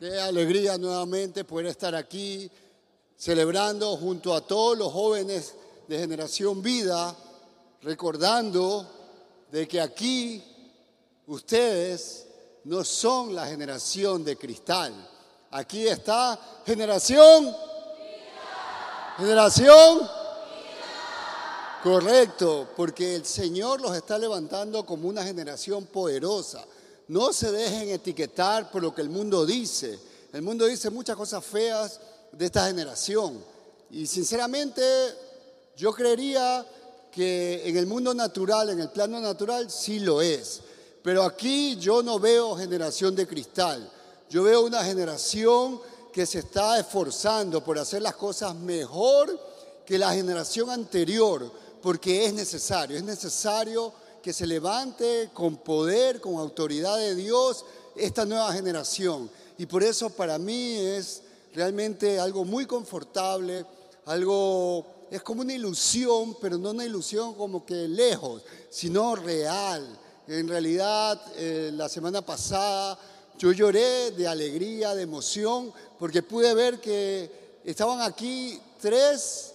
Qué alegría nuevamente poder estar aquí celebrando junto a todos los jóvenes de Generación Vida, recordando de que aquí ustedes no son la generación de cristal. Aquí está generación. Generación. Correcto, porque el Señor los está levantando como una generación poderosa. No se dejen etiquetar por lo que el mundo dice. El mundo dice muchas cosas feas de esta generación. Y sinceramente yo creería que en el mundo natural, en el plano natural, sí lo es. Pero aquí yo no veo generación de cristal. Yo veo una generación que se está esforzando por hacer las cosas mejor que la generación anterior porque es necesario, es necesario que se levante con poder, con autoridad de Dios esta nueva generación. Y por eso para mí es realmente algo muy confortable, algo, es como una ilusión, pero no una ilusión como que lejos, sino real. En realidad, eh, la semana pasada yo lloré de alegría, de emoción, porque pude ver que estaban aquí tres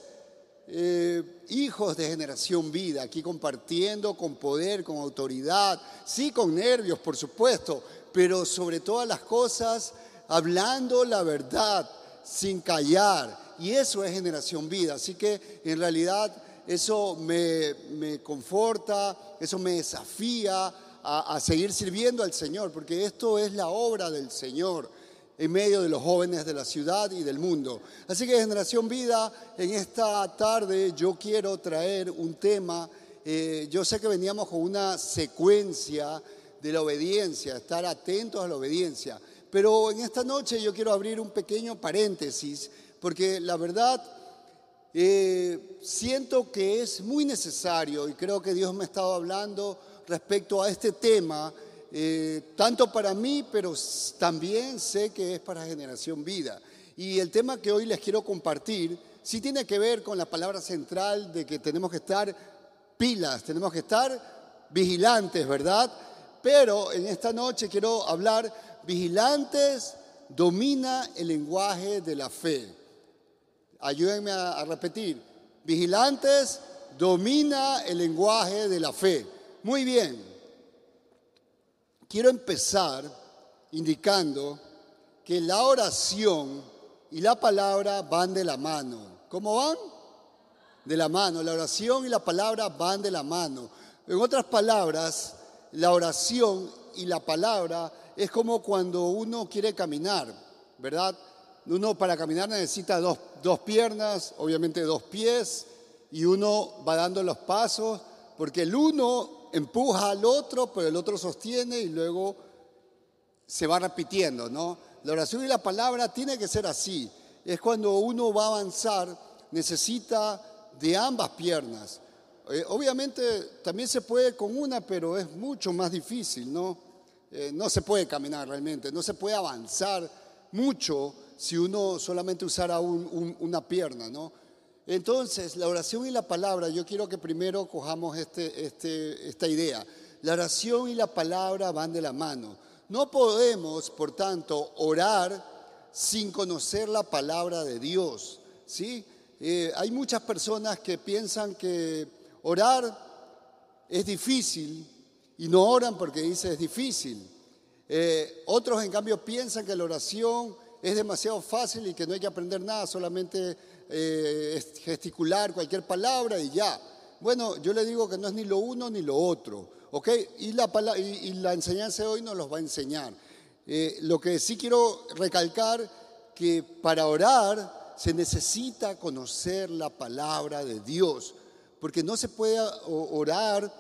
eh, hijos de generación vida, aquí compartiendo con poder, con autoridad, sí con nervios, por supuesto, pero sobre todas las cosas, hablando la verdad sin callar. Y eso es generación vida. Así que en realidad eso me, me conforta, eso me desafía a, a seguir sirviendo al Señor, porque esto es la obra del Señor en medio de los jóvenes de la ciudad y del mundo. Así que Generación Vida, en esta tarde yo quiero traer un tema, eh, yo sé que veníamos con una secuencia de la obediencia, estar atentos a la obediencia, pero en esta noche yo quiero abrir un pequeño paréntesis, porque la verdad eh, siento que es muy necesario y creo que Dios me ha estado hablando respecto a este tema eh, tanto para mí, pero también sé que es para Generación Vida. Y el tema que hoy les quiero compartir sí tiene que ver con la palabra central de que tenemos que estar pilas, tenemos que estar vigilantes, ¿verdad? Pero en esta noche quiero hablar, vigilantes domina el lenguaje de la fe. Ayúdenme a repetir, vigilantes domina el lenguaje de la fe. Muy bien, quiero empezar indicando que la oración y la palabra van de la mano. ¿Cómo van? De la mano. La oración y la palabra van de la mano. En otras palabras, la oración y la palabra es como cuando uno quiere caminar, ¿verdad? Uno para caminar necesita dos, dos piernas, obviamente dos pies, y uno va dando los pasos, porque el uno empuja al otro, pero el otro sostiene y luego se va repitiendo, ¿no? La oración y la palabra tiene que ser así. Es cuando uno va a avanzar, necesita de ambas piernas. Eh, obviamente también se puede con una, pero es mucho más difícil, ¿no? Eh, no se puede caminar realmente, no se puede avanzar mucho si uno solamente usara una pierna, ¿no? Entonces, la oración y la palabra, yo quiero que primero cojamos este, este, esta idea. La oración y la palabra van de la mano. No podemos, por tanto, orar sin conocer la palabra de Dios. ¿sí? Eh, hay muchas personas que piensan que orar es difícil y no oran porque dice es difícil. Eh, otros, en cambio, piensan que la oración es demasiado fácil y que no hay que aprender nada, solamente eh, gesticular cualquier palabra y ya. Bueno, yo le digo que no es ni lo uno ni lo otro, ¿ok? Y la, enseñanza de hoy nos los va a enseñar. Eh, lo que sí quiero recalcar, que para orar se necesita conocer la palabra de Dios, porque no se puede orar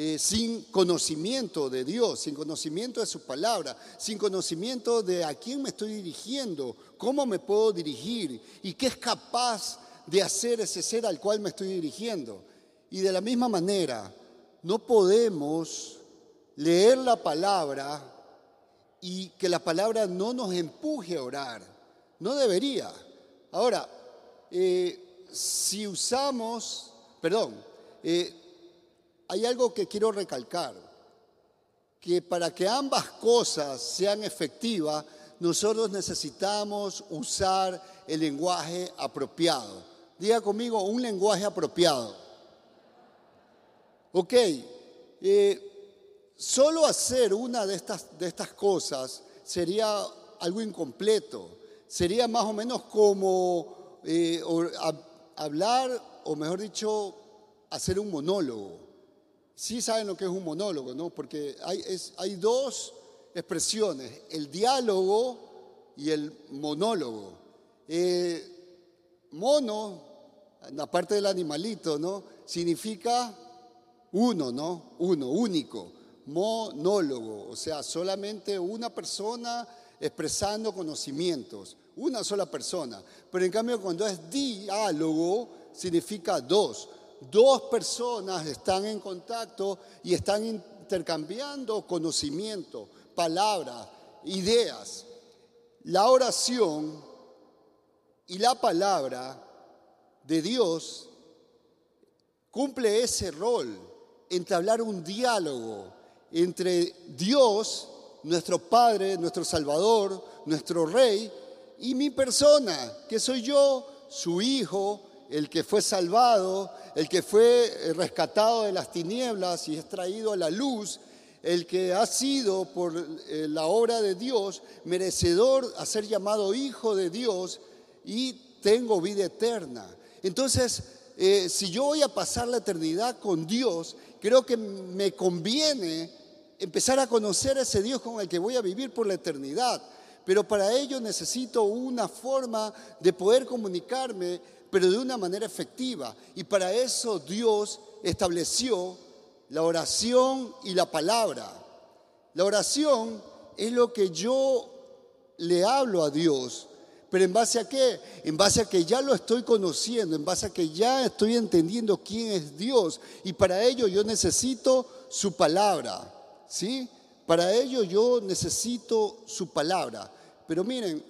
eh, sin conocimiento de Dios, sin conocimiento de su palabra, sin conocimiento de a quién me estoy dirigiendo, cómo me puedo dirigir y qué es capaz de hacer ese ser al cual me estoy dirigiendo. Y de la misma manera, no podemos leer la palabra y que la palabra no nos empuje a orar. No debería. Ahora, eh, si usamos, perdón, eh, hay algo que quiero recalcar, que para que ambas cosas sean efectivas, nosotros necesitamos usar el lenguaje apropiado. Diga conmigo, un lenguaje apropiado. Ok, eh, solo hacer una de estas, de estas cosas sería algo incompleto. Sería más o menos como eh, hablar, o mejor dicho, hacer un monólogo. Sí saben lo que es un monólogo, ¿no? Porque hay, dos expresiones, el diálogo y el monólogo. Eh, mono, la parte del animalito, ¿no? Significa uno, ¿no? Uno, único. Monólogo, o sea, solamente una persona expresando conocimientos, una sola persona. Pero en cambio, cuando es diálogo, significa dos. Dos personas están en contacto y están intercambiando conocimiento, palabras, ideas. La oración y la palabra de Dios cumple ese rol, entablar un diálogo entre Dios, nuestro Padre, nuestro Salvador, nuestro Rey, y mi persona, que soy yo, su Hijo, el que fue salvado, el que fue rescatado de las tinieblas y extraído a la luz, el que ha sido por eh, la obra de Dios merecedor a ser llamado hijo de Dios y tengo vida eterna. Entonces, eh, si yo voy a pasar la eternidad con Dios, creo que me conviene empezar a conocer a ese Dios con el que voy a vivir por la eternidad. Pero para ello necesito una forma de poder comunicarme, pero de una manera efectiva. Y para eso Dios estableció la oración y la palabra. La oración es lo que yo le hablo a Dios, pero en base a qué? En base a que ya lo estoy conociendo, en base a que ya estoy entendiendo quién es Dios y para ello yo necesito su palabra, ¿sí? Para ello yo necesito su palabra. Pero miren,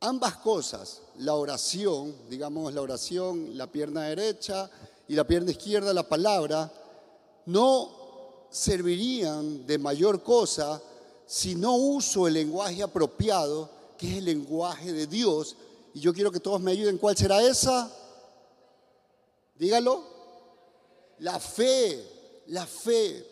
ambas cosas, la oración, digamos la oración, la pierna derecha y la pierna izquierda, la palabra, no servirían de mayor cosa si no uso el lenguaje apropiado, que es el lenguaje de Dios. Y yo quiero que todos me ayuden. ¿Cuál será esa? Dígalo. La fe, la fe.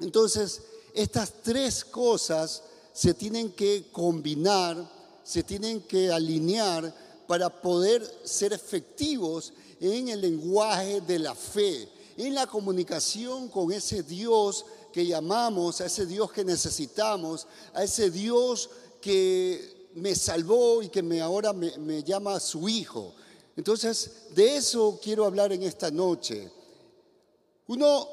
Entonces, estas tres cosas se tienen que combinar, se tienen que alinear para poder ser efectivos en el lenguaje de la fe en la comunicación con ese Dios que llamamos, a ese Dios que necesitamos, a ese Dios que me salvó y que me, ahora me, me llama su hijo. Entonces, de eso quiero hablar en esta noche. Uno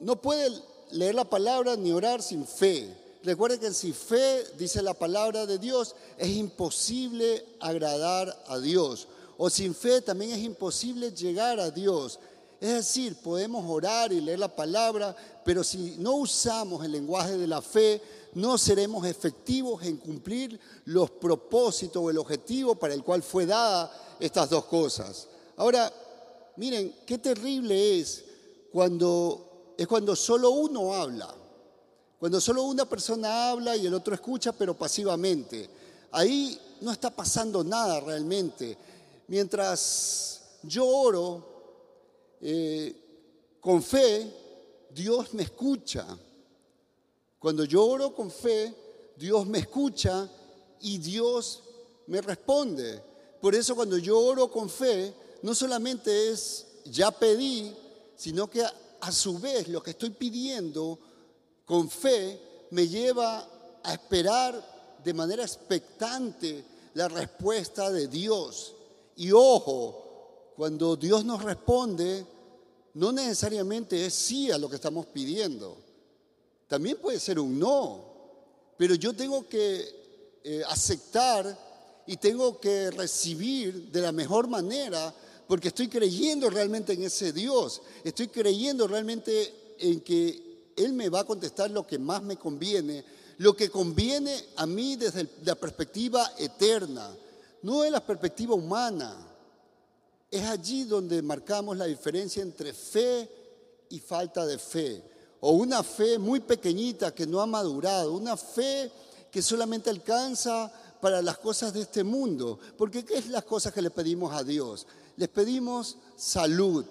no puede leer la palabra ni orar sin fe. Recuerden que sin fe, dice la palabra de Dios, es imposible agradar a Dios. O sin fe también es imposible llegar a Dios. Es decir, podemos orar y leer la palabra, pero si no usamos el lenguaje de la fe, no seremos efectivos en cumplir los propósitos o el objetivo para el cual fue dada estas dos cosas. Ahora, miren, qué terrible es cuando es cuando solo uno habla. Cuando solo una persona habla y el otro escucha, pero pasivamente. Ahí no está pasando nada realmente. Mientras yo oro, eh, con fe, Dios me escucha. Cuando yo oro con fe, Dios me escucha y Dios me responde. Por eso cuando yo oro con fe, no solamente es ya pedí, sino que a, su vez lo que estoy pidiendo con fe me lleva a esperar de manera expectante la respuesta de Dios. Y ojo, cuando Dios nos responde, no necesariamente es sí a lo que estamos pidiendo. También puede ser un no. Pero yo tengo que eh, aceptar y tengo que recibir de la mejor manera porque estoy creyendo realmente en ese Dios. Estoy creyendo realmente en que Él me va a contestar lo que más me conviene, lo que conviene a mí desde la perspectiva eterna, no de la perspectiva humana. Es allí donde marcamos la diferencia entre fe y falta de fe. O una fe muy pequeñita que no ha madurado, una fe que solamente alcanza para las cosas de este mundo. Porque ¿qué es las cosas que le pedimos a Dios? Les pedimos salud.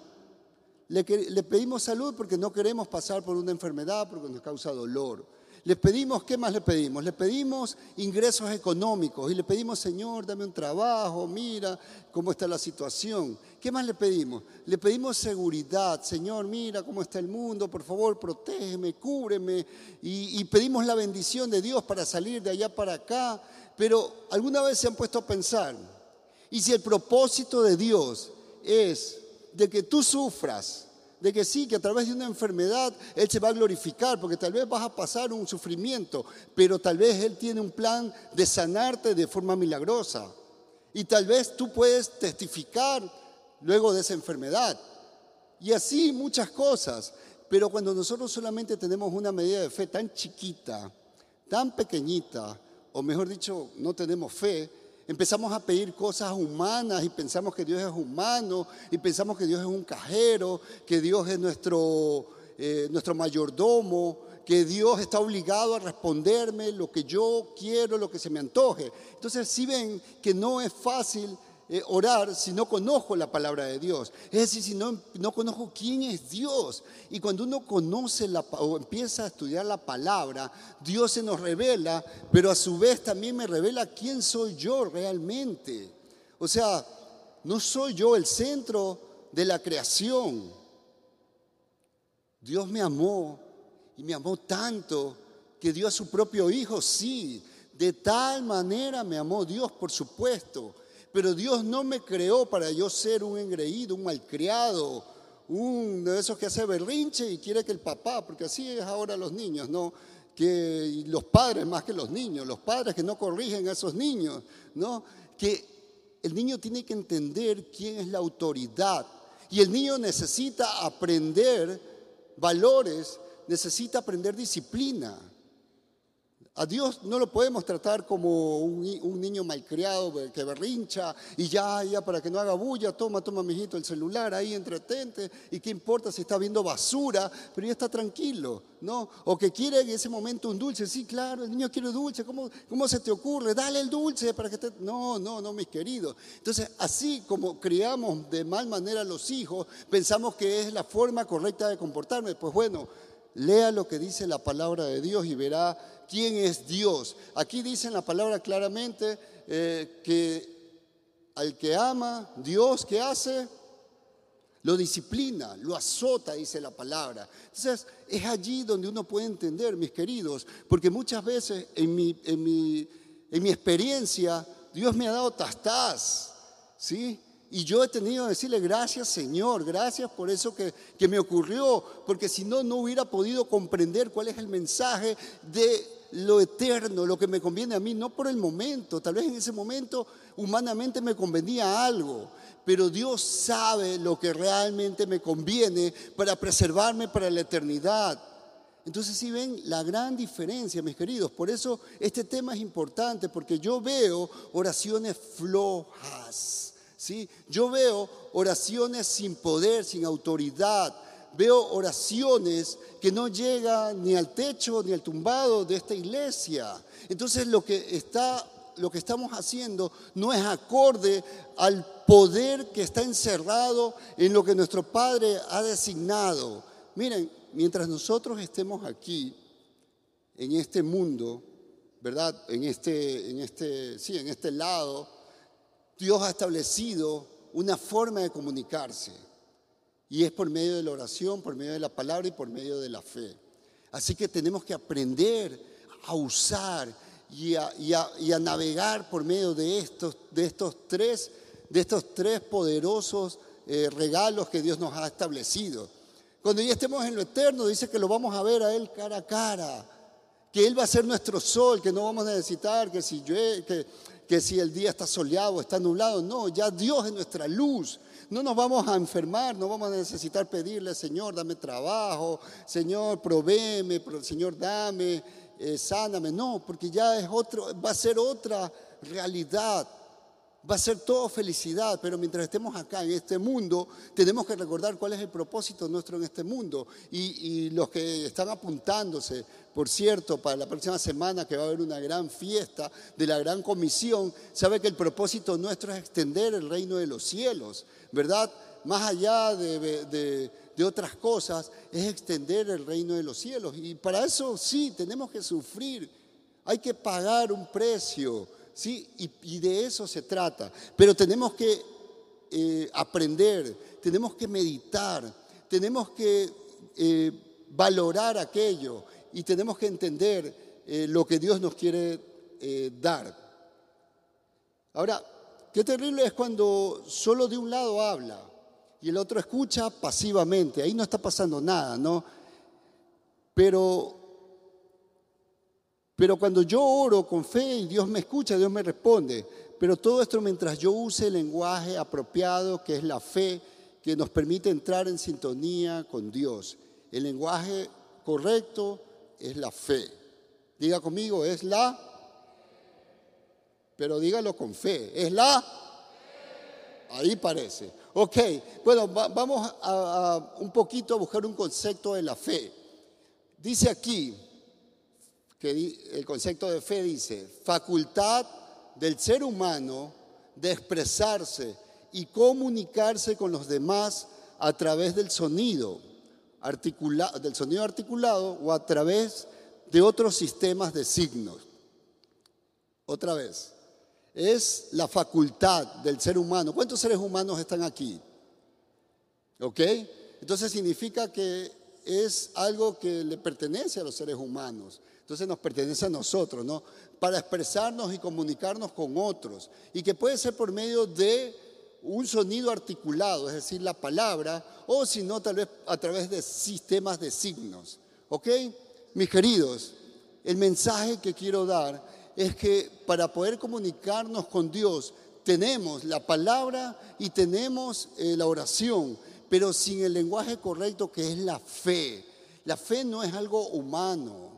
Le, pedimos salud porque no queremos pasar por una enfermedad, porque nos causa dolor. Le pedimos, ¿qué más le pedimos? Le pedimos ingresos económicos y le pedimos, Señor, dame un trabajo, mira cómo está la situación. ¿Qué más le pedimos? Le pedimos seguridad, Señor, mira cómo está el mundo, por favor, protégeme, cúbreme. Y, y pedimos la bendición de Dios para salir de allá para acá. Pero alguna vez se han puesto a pensar, ¿y si el propósito de Dios es de que tú sufras? de que sí, que a través de una enfermedad Él se va a glorificar, porque tal vez vas a pasar un sufrimiento, pero tal vez Él tiene un plan de sanarte de forma milagrosa. Y tal vez tú puedes testificar luego de esa enfermedad. Y así muchas cosas. Pero cuando nosotros solamente tenemos una medida de fe tan chiquita, tan pequeñita, o mejor dicho, no tenemos fe, empezamos a pedir cosas humanas y pensamos que Dios es humano y pensamos que Dios es un cajero, que Dios es nuestro, eh, nuestro mayordomo, que Dios está obligado a responderme lo que yo quiero, lo que se me antoje. Entonces, si ven que no es fácil eh, orar si no conozco la palabra de Dios. Es decir, si no, no conozco quién es Dios. Y cuando uno conoce la, o empieza a estudiar la palabra, Dios se nos revela, pero a su vez también me revela quién soy yo realmente. O sea, no soy yo el centro de la creación. Dios me amó y me amó tanto que dio a su propio hijo, sí. De tal manera me amó Dios, por supuesto pero Dios no me creó para yo ser un engreído, un malcriado, un de esos que hace berrinche y quiere que el papá, porque así es ahora los niños, ¿no? Que los padres más que los niños, los padres que no corrigen a esos niños, ¿no? Que el niño tiene que entender quién es la autoridad y el niño necesita aprender valores, necesita aprender disciplina. A Dios no lo podemos tratar como un, niño malcriado que berrincha y ya, ya, para que no haga bulla, toma, toma, mijito, el celular ahí, entretente, y qué importa si está viendo basura, pero ya está tranquilo, ¿no? O que quiere en ese momento un dulce, sí, claro, el niño quiere dulce, ¿cómo, cómo se te ocurre? Dale el dulce para que te... No, no, no, mis queridos. Entonces, así como criamos de mal manera a los hijos, pensamos que es la forma correcta de comportarme, pues bueno, lea lo que dice la palabra de Dios y verá quién es Dios. Aquí dice en la palabra claramente eh, que al que ama, Dios, ¿qué hace? Lo disciplina, lo azota, dice la palabra. Entonces, es allí donde uno puede entender, mis queridos, porque muchas veces en mi, en mi, en mi experiencia, Dios me ha dado tastás, ¿sí? Y yo he tenido que decirle gracias Señor, gracias por eso que, que me ocurrió, porque si no, no hubiera podido comprender cuál es el mensaje de lo eterno, lo que me conviene a mí, no por el momento, tal vez en ese momento humanamente me convenía algo, pero Dios sabe lo que realmente me conviene para preservarme para la eternidad. Entonces, si ven la gran diferencia, mis queridos, por eso este tema es importante, porque yo veo oraciones flojas, ¿sí? Yo veo oraciones sin poder, sin autoridad, veo oraciones que no llegan ni al techo ni al tumbado de esta iglesia. Entonces lo que está lo que estamos haciendo no es acorde al poder que está encerrado en lo que nuestro Padre ha designado. Miren, mientras nosotros estemos aquí en este mundo, ¿verdad? En este en este sí, en este lado Dios ha establecido una forma de comunicarse. Y es por medio de la oración, por medio de la palabra y por medio de la fe. Así que tenemos que aprender a usar y a, navegar por medio de estos, de estos, tres, de estos tres poderosos eh, regalos que Dios nos ha establecido. Cuando ya estemos en lo eterno, dice que lo vamos a ver a Él cara a cara, que Él va a ser nuestro sol, que no vamos a necesitar que si, que, si el día está soleado, está nublado, no, ya Dios es nuestra luz. No nos vamos a enfermar, no vamos a necesitar pedirle, Señor, dame trabajo, Señor, provéeme, Señor, dame, eh, sáname. No, porque ya es otro, va a ser otra realidad. Va a ser todo felicidad, pero mientras estemos acá en este mundo, tenemos que recordar cuál es el propósito nuestro en este mundo. Y, los que están apuntándose, por cierto, para la próxima semana que va a haber una gran fiesta de la gran comisión, sabe que el propósito nuestro es extender el reino de los cielos, ¿verdad? Más allá de, de otras cosas, es extender el reino de los cielos. Y para eso sí, tenemos que sufrir, hay que pagar un precio ¿sí? Y, de eso se trata. Pero tenemos que eh, aprender, tenemos que meditar, tenemos que eh, valorar aquello y tenemos que entender eh, lo que Dios nos quiere dar. Ahora, qué terrible es cuando solo de un lado habla y el otro escucha pasivamente. Ahí no está pasando nada, ¿no? Pero pero cuando yo oro con fe y Dios me escucha, Dios me responde. Pero todo esto mientras yo use el lenguaje apropiado, que es la fe, que nos permite entrar en sintonía con Dios. El lenguaje correcto es la fe. Diga conmigo, es la... Pero dígalo con fe, es la... Ahí parece. Ok, bueno, vamos a un poquito a buscar un concepto de la fe. Dice aquí, que el concepto de fe dice, facultad del ser humano de expresarse y comunicarse con los demás a través del sonido, del sonido articulado o a través de otros sistemas de signos. Otra vez, es la facultad del ser humano. ¿Cuántos seres humanos están aquí? ¿Ok? Entonces significa que es algo que le pertenece a los seres humanos. Entonces nos pertenece a nosotros, ¿no? Para expresarnos y comunicarnos con otros. Y que puede ser por medio de un sonido articulado, es decir, la palabra, o si no, tal vez a través de sistemas de signos. ¿Ok? Mis queridos, el mensaje que quiero dar es que para poder comunicarnos con Dios tenemos la palabra y tenemos eh, la oración, pero sin el lenguaje correcto que es la fe. La fe no es algo humano.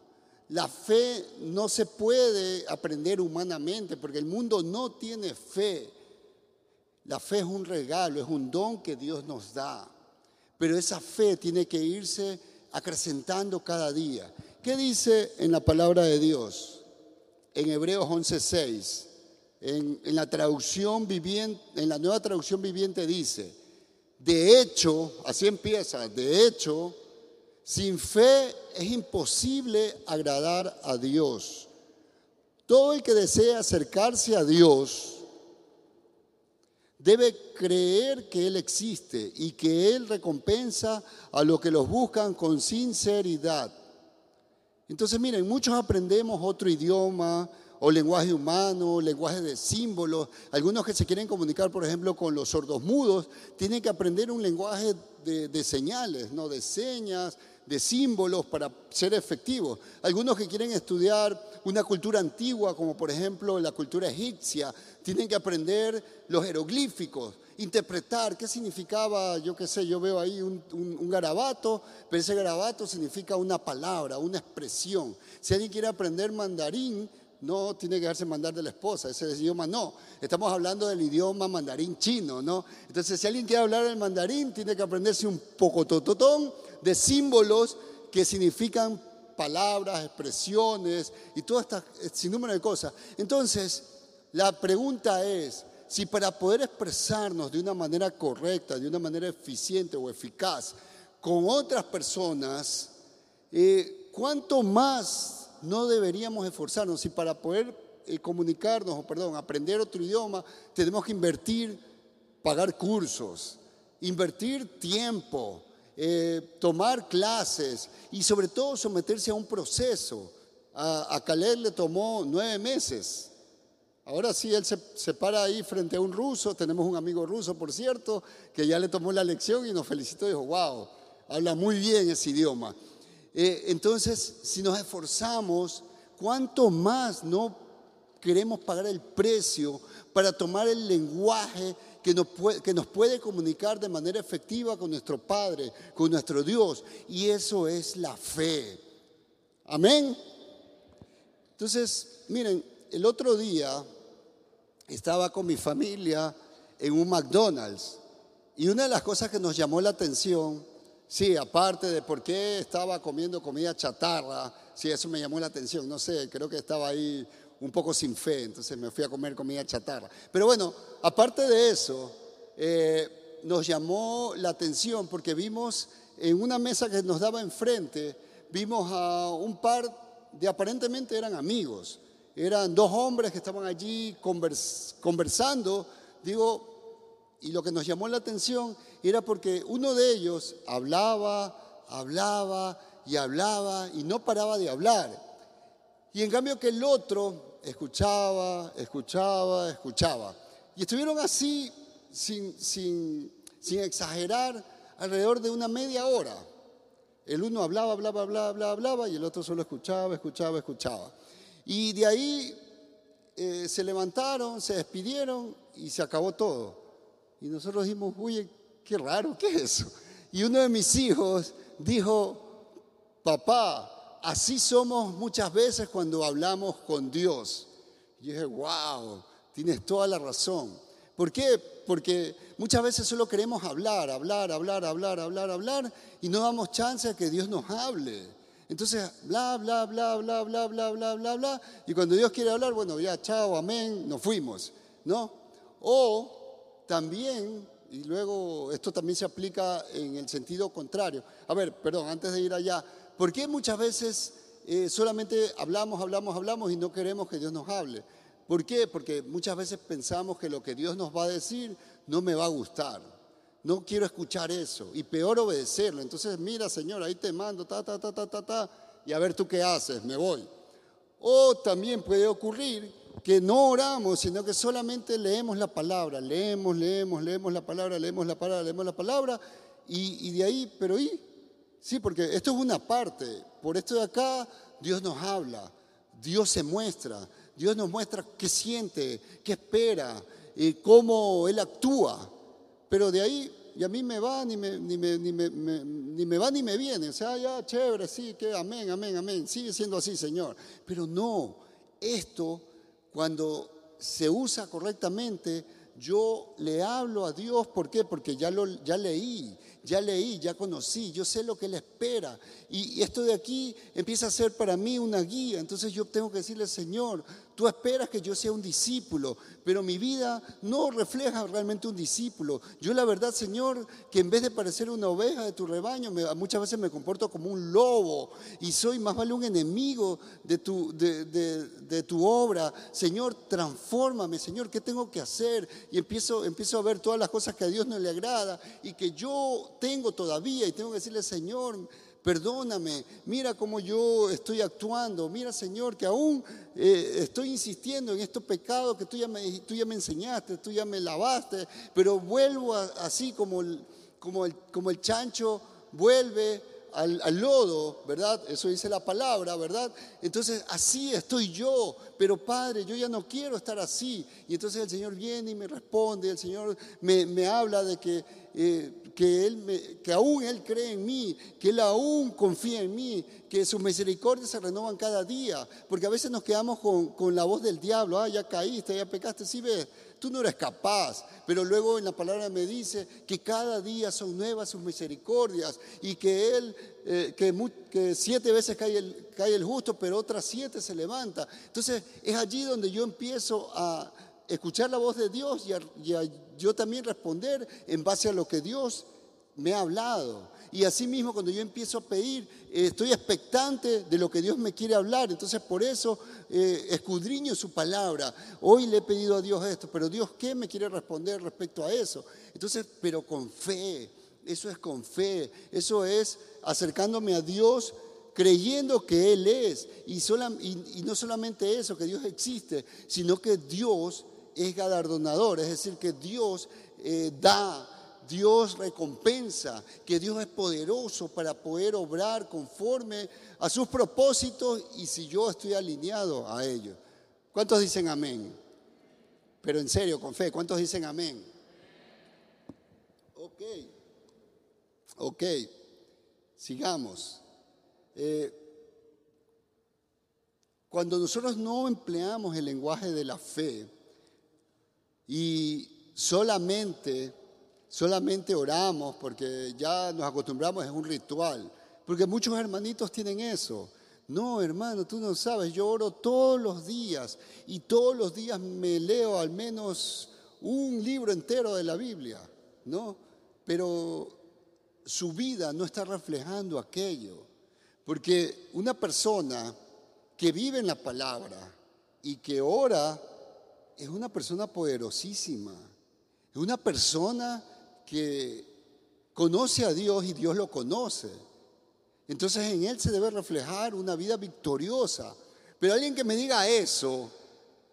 La fe no se puede aprender humanamente porque el mundo no tiene fe. La fe es un regalo, es un don que Dios nos da. Pero esa fe tiene que irse acrecentando cada día. ¿Qué dice en la palabra de Dios? En Hebreos 11:6, en, en, la traducción viviente, en la nueva traducción viviente dice, de hecho, así empieza, de hecho, sin fe es imposible agradar a Dios. Todo el que desea acercarse a Dios debe creer que Él existe y que Él recompensa a los que los buscan con sinceridad. Entonces, miren, muchos aprendemos otro idioma o lenguaje humano, lenguaje de símbolos. Algunos que se quieren comunicar, por ejemplo, con los sordos mudos, tienen que aprender un lenguaje de, de señales, no de señas, de símbolos para ser efectivos. Algunos que quieren estudiar una cultura antigua, como por ejemplo la cultura egipcia, tienen que aprender los jeroglíficos, interpretar qué significaba, yo qué sé, yo veo ahí un, un, garabato, pero ese garabato significa una palabra, una expresión. Si alguien quiere aprender mandarín, no tiene que dejarse mandar de la esposa, ese idioma no. Estamos hablando del idioma mandarín chino, ¿no? Entonces, si alguien quiere hablar el mandarín, tiene que aprenderse un poco tototón de símbolos que significan palabras, expresiones y todo este sinnúmero de cosas. Entonces, la pregunta es, si para poder expresarnos de una manera correcta, de una manera eficiente o eficaz con otras personas, eh, ¿cuánto más no deberíamos esforzarnos? Si para poder eh, comunicarnos, o perdón, aprender otro idioma, tenemos que invertir, pagar cursos, invertir tiempo, eh, tomar clases y sobre todo someterse a un proceso. A, a le tomó nueve meses. Ahora sí, él se, para ahí frente a un ruso, tenemos un amigo ruso, por cierto, que ya le tomó la lección y nos felicitó y dijo, wow, habla muy bien ese idioma. Eh, entonces, si nos esforzamos, ¿cuánto más no queremos pagar el precio para tomar el lenguaje que nos, puede, que nos puede comunicar de manera efectiva con nuestro Padre, con nuestro Dios. Y eso es la fe. Amén. Entonces, miren, el otro día estaba con mi familia en un McDonald's y una de las cosas que nos llamó la atención, sí, aparte de por qué estaba comiendo comida chatarra, sí, eso me llamó la atención, no sé, creo que estaba ahí un poco sin fe, entonces me fui a comer comida chatarra. Pero bueno, aparte de eso, eh, nos llamó la atención porque vimos en una mesa que nos daba enfrente, vimos a un par de aparentemente eran amigos, eran dos hombres que estaban allí conversando, digo, y lo que nos llamó la atención era porque uno de ellos hablaba, hablaba y hablaba y no paraba de hablar. Y en cambio que el otro escuchaba, escuchaba, escuchaba. Y estuvieron así sin, sin, sin exagerar, alrededor de una media hora. El uno hablaba, hablaba, hablaba, hablaba, hablaba y el otro solo escuchaba, escuchaba, escuchaba. Y de ahí eh, se levantaron, se despidieron y se acabó todo. Y nosotros dijimos, oye, qué raro, ¿qué es eso? Y uno de mis hijos dijo, papá, así somos muchas veces cuando hablamos con Dios. Y dije, wow, tienes toda la razón. ¿Por qué? Porque muchas veces solo queremos hablar, hablar, hablar, hablar, hablar, hablar y no damos chance a que Dios nos hable. Entonces, bla, bla, bla, bla, bla, bla, bla, bla, bla. Y cuando Dios quiere hablar, bueno, ya, chao, amén, nos fuimos, ¿no? O también, y luego esto también se aplica en el sentido contrario. A ver, perdón, antes de ir allá, ¿por qué muchas veces eh, solamente hablamos, hablamos, hablamos y no queremos que Dios nos hable? ¿Por qué? Porque muchas veces pensamos que lo que Dios nos va a decir no me va a gustar. No quiero escuchar eso y peor obedecerlo. Entonces, mira, Señor, ahí te mando, ta, ta, ta, ta, ta, ta, y a ver tú qué haces, me voy. O también puede ocurrir que no oramos, sino que solamente leemos la palabra, leemos, leemos, leemos la palabra, leemos la palabra, leemos la palabra, y, y de ahí, pero ¿y? Sí, porque esto es una parte. Por esto de acá, Dios nos habla, Dios se muestra, Dios nos muestra qué siente, qué espera, y cómo Él actúa. Pero de ahí, y a mí me va ni me, ni me, ni me, ni me va ni me viene. O sea, ya, chévere, sí, que amén, amén, amén. Sigue siendo así, Señor. Pero no, esto, cuando se usa correctamente, yo le hablo a Dios, ¿por qué? Porque ya, lo, ya leí, ya leí, ya conocí, yo sé lo que Él espera. Y, esto de aquí empieza a ser para mí una guía. Entonces yo tengo que decirle, Señor, Tú esperas que yo sea un discípulo, pero mi vida no refleja realmente un discípulo. Yo la verdad, Señor, que en vez de parecer una oveja de tu rebaño, muchas veces me comporto como un lobo y soy más vale un enemigo de tu, de, de, tu obra. Señor, transfórmame, Señor, ¿qué tengo que hacer? Y empiezo, empiezo a ver todas las cosas que a Dios no le agrada y que yo tengo todavía y tengo que decirle, Señor, perdóname, mira cómo yo estoy actuando, mira Señor que aún eh, estoy insistiendo en estos pecados que tú ya, me, enseñaste, tú ya me lavaste, pero vuelvo así como como, el, como el chancho vuelve al, lodo, ¿verdad? Eso dice la palabra, ¿verdad? Entonces, así estoy yo, pero Padre, yo ya no quiero estar así. Y entonces el Señor viene y me responde, el Señor me, habla de que, eh, que, él que aún Él cree en mí, que Él aún confía en mí, que sus misericordias se renovan cada día, porque a veces nos quedamos con, con la voz del diablo, ah, ya caíste, ya pecaste, sí ves tú no eres capaz. Pero luego en la palabra me dice que cada día son nuevas sus misericordias y que Él, eh, que, siete veces cae el, cae el justo, pero otras siete se levanta. Entonces es allí donde yo empiezo a escuchar la voz de Dios y yo también responder en base a lo que Dios me ha hablado. Y así mismo cuando yo empiezo a pedir, eh, estoy expectante de lo que Dios me quiere hablar. Entonces por eso eh, escudriño su palabra. Hoy le he pedido a Dios esto, pero Dios, ¿qué me quiere responder respecto a eso? Entonces, pero con fe. Eso es con fe. Eso es acercándome a Dios creyendo que Él es. Y, y, no solamente eso, que Dios existe, sino que Dios es galardonador. Es decir, que Dios eh, da Dios recompensa, que Dios es poderoso para poder obrar conforme a sus propósitos y si yo estoy alineado a ellos. ¿Cuántos dicen amén? Pero en serio, con fe, ¿cuántos dicen amén? Ok, ok, sigamos. Eh, cuando nosotros no empleamos el lenguaje de la fe, y solamente, solamente oramos porque ya nos acostumbramos, es un ritual. Porque muchos hermanitos tienen eso. No, hermano, tú no sabes, yo oro todos los días y todos los días me leo al menos un libro entero de la Biblia, ¿no? Pero su vida no está reflejando aquello. Porque una persona que vive en la palabra y que ora es una persona poderosísima. Es una persona que conoce a Dios y Dios lo conoce. Entonces en él se debe reflejar una vida victoriosa. Pero alguien que me diga eso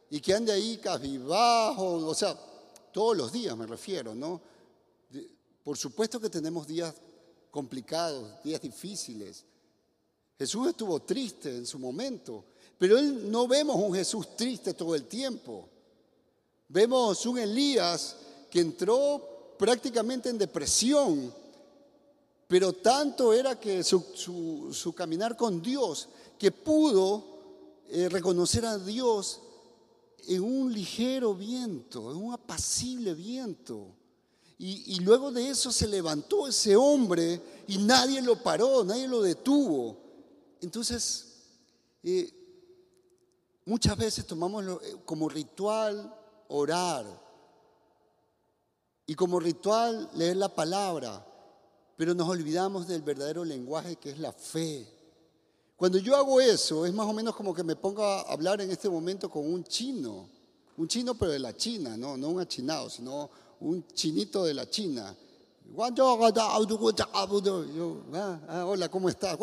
y que ande ahí cabizbajo, o sea, todos los días me refiero, ¿no? Por supuesto que tenemos días complicados, días difíciles. Jesús estuvo triste en su momento, pero él no vemos un Jesús triste todo el tiempo. Vemos un Elías que entró prácticamente en depresión, pero tanto era que su, caminar con Dios, que pudo eh, reconocer a Dios en un ligero viento, en un apacible viento. Y, luego de eso se levantó ese hombre y nadie lo paró, nadie lo detuvo. Entonces, eh, muchas veces tomamos eh, como ritual orar y como ritual leer la palabra, pero nos olvidamos del verdadero lenguaje que es la fe. Cuando yo hago eso, es más o menos como que me pongo a hablar en este momento con un chino, un chino pero de la China, no, no un achinado, sino un chinito de la China. Ah, ah, hola, ¿cómo estás?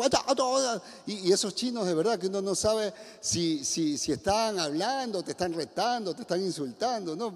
Y, esos chinos de verdad que uno no sabe si, si, si están hablando, te están retando, te están insultando, ¿no?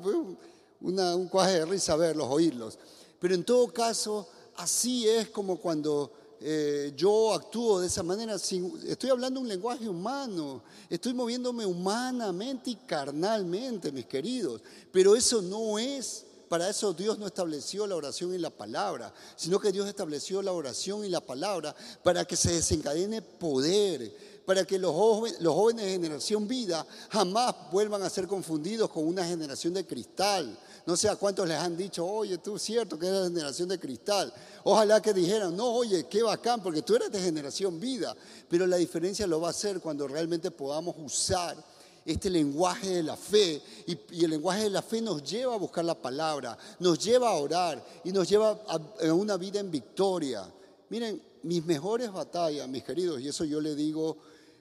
Un cuaje de risa verlos, oírlos. Pero en todo caso, así es como cuando eh, yo actúo de esa manera. estoy hablando un lenguaje humano, estoy moviéndome humanamente y carnalmente, mis queridos. Pero eso no es para eso Dios no estableció la oración y la palabra, sino que Dios estableció la oración y la palabra para que se desencadene poder, para que los jóvenes, de generación vida jamás vuelvan a ser confundidos con una generación de cristal. No sé a cuántos les han dicho, oye, tú cierto que eres de generación de cristal. Ojalá que dijeran, no, oye, qué bacán, porque tú eres de generación vida. Pero la diferencia lo va a ser cuando realmente podamos usar este lenguaje de la fe. Y, el lenguaje de la fe nos lleva a buscar la palabra, nos lleva a orar y nos lleva a, una vida en victoria. Miren, mis mejores batallas, mis queridos, y eso yo le digo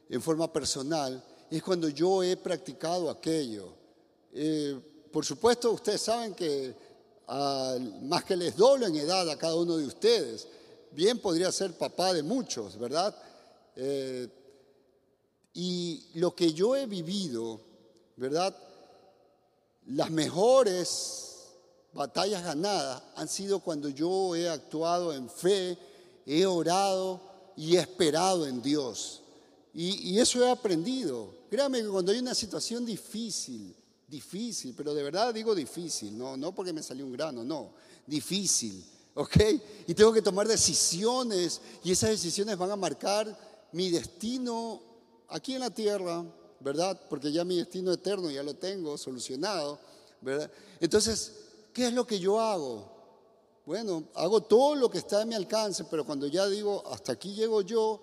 en forma personal, es cuando yo he practicado aquello. Eh, por supuesto, ustedes saben que más que les doblo en edad a cada uno de ustedes, bien podría ser papá de muchos, ¿verdad? Eh, y lo que yo he vivido, ¿verdad? Las mejores batallas ganadas han sido cuando yo he actuado en fe, he orado y he esperado en Dios. Y, eso he aprendido. Créame que cuando hay una situación difícil, difícil, pero de verdad digo difícil, no, no porque me salió un grano, no, difícil, ¿ok? Y tengo que tomar decisiones y esas decisiones van a marcar mi destino aquí en la tierra, ¿verdad? Porque ya mi destino eterno ya lo tengo solucionado, ¿verdad? Entonces, ¿qué es lo que yo hago? Bueno, hago todo lo que está a mi alcance, pero cuando ya digo, hasta aquí llego yo,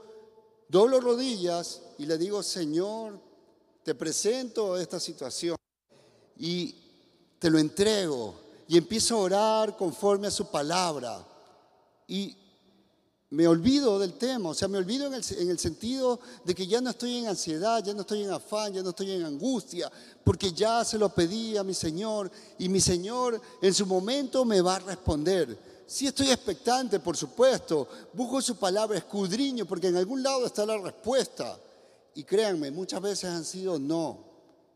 doblo rodillas y le digo, Señor, te presento esta situación y te lo entrego y empiezo a orar conforme a su palabra. Y me olvido del tema, o sea, me olvido en el, sentido de que ya no estoy en ansiedad, ya no estoy en afán, ya no estoy en angustia, porque ya se lo pedí a mi Señor y mi Señor en su momento me va a responder. Sí estoy expectante, por supuesto, busco su palabra, escudriño, porque en algún lado está la respuesta. Y créanme, muchas veces han sido no.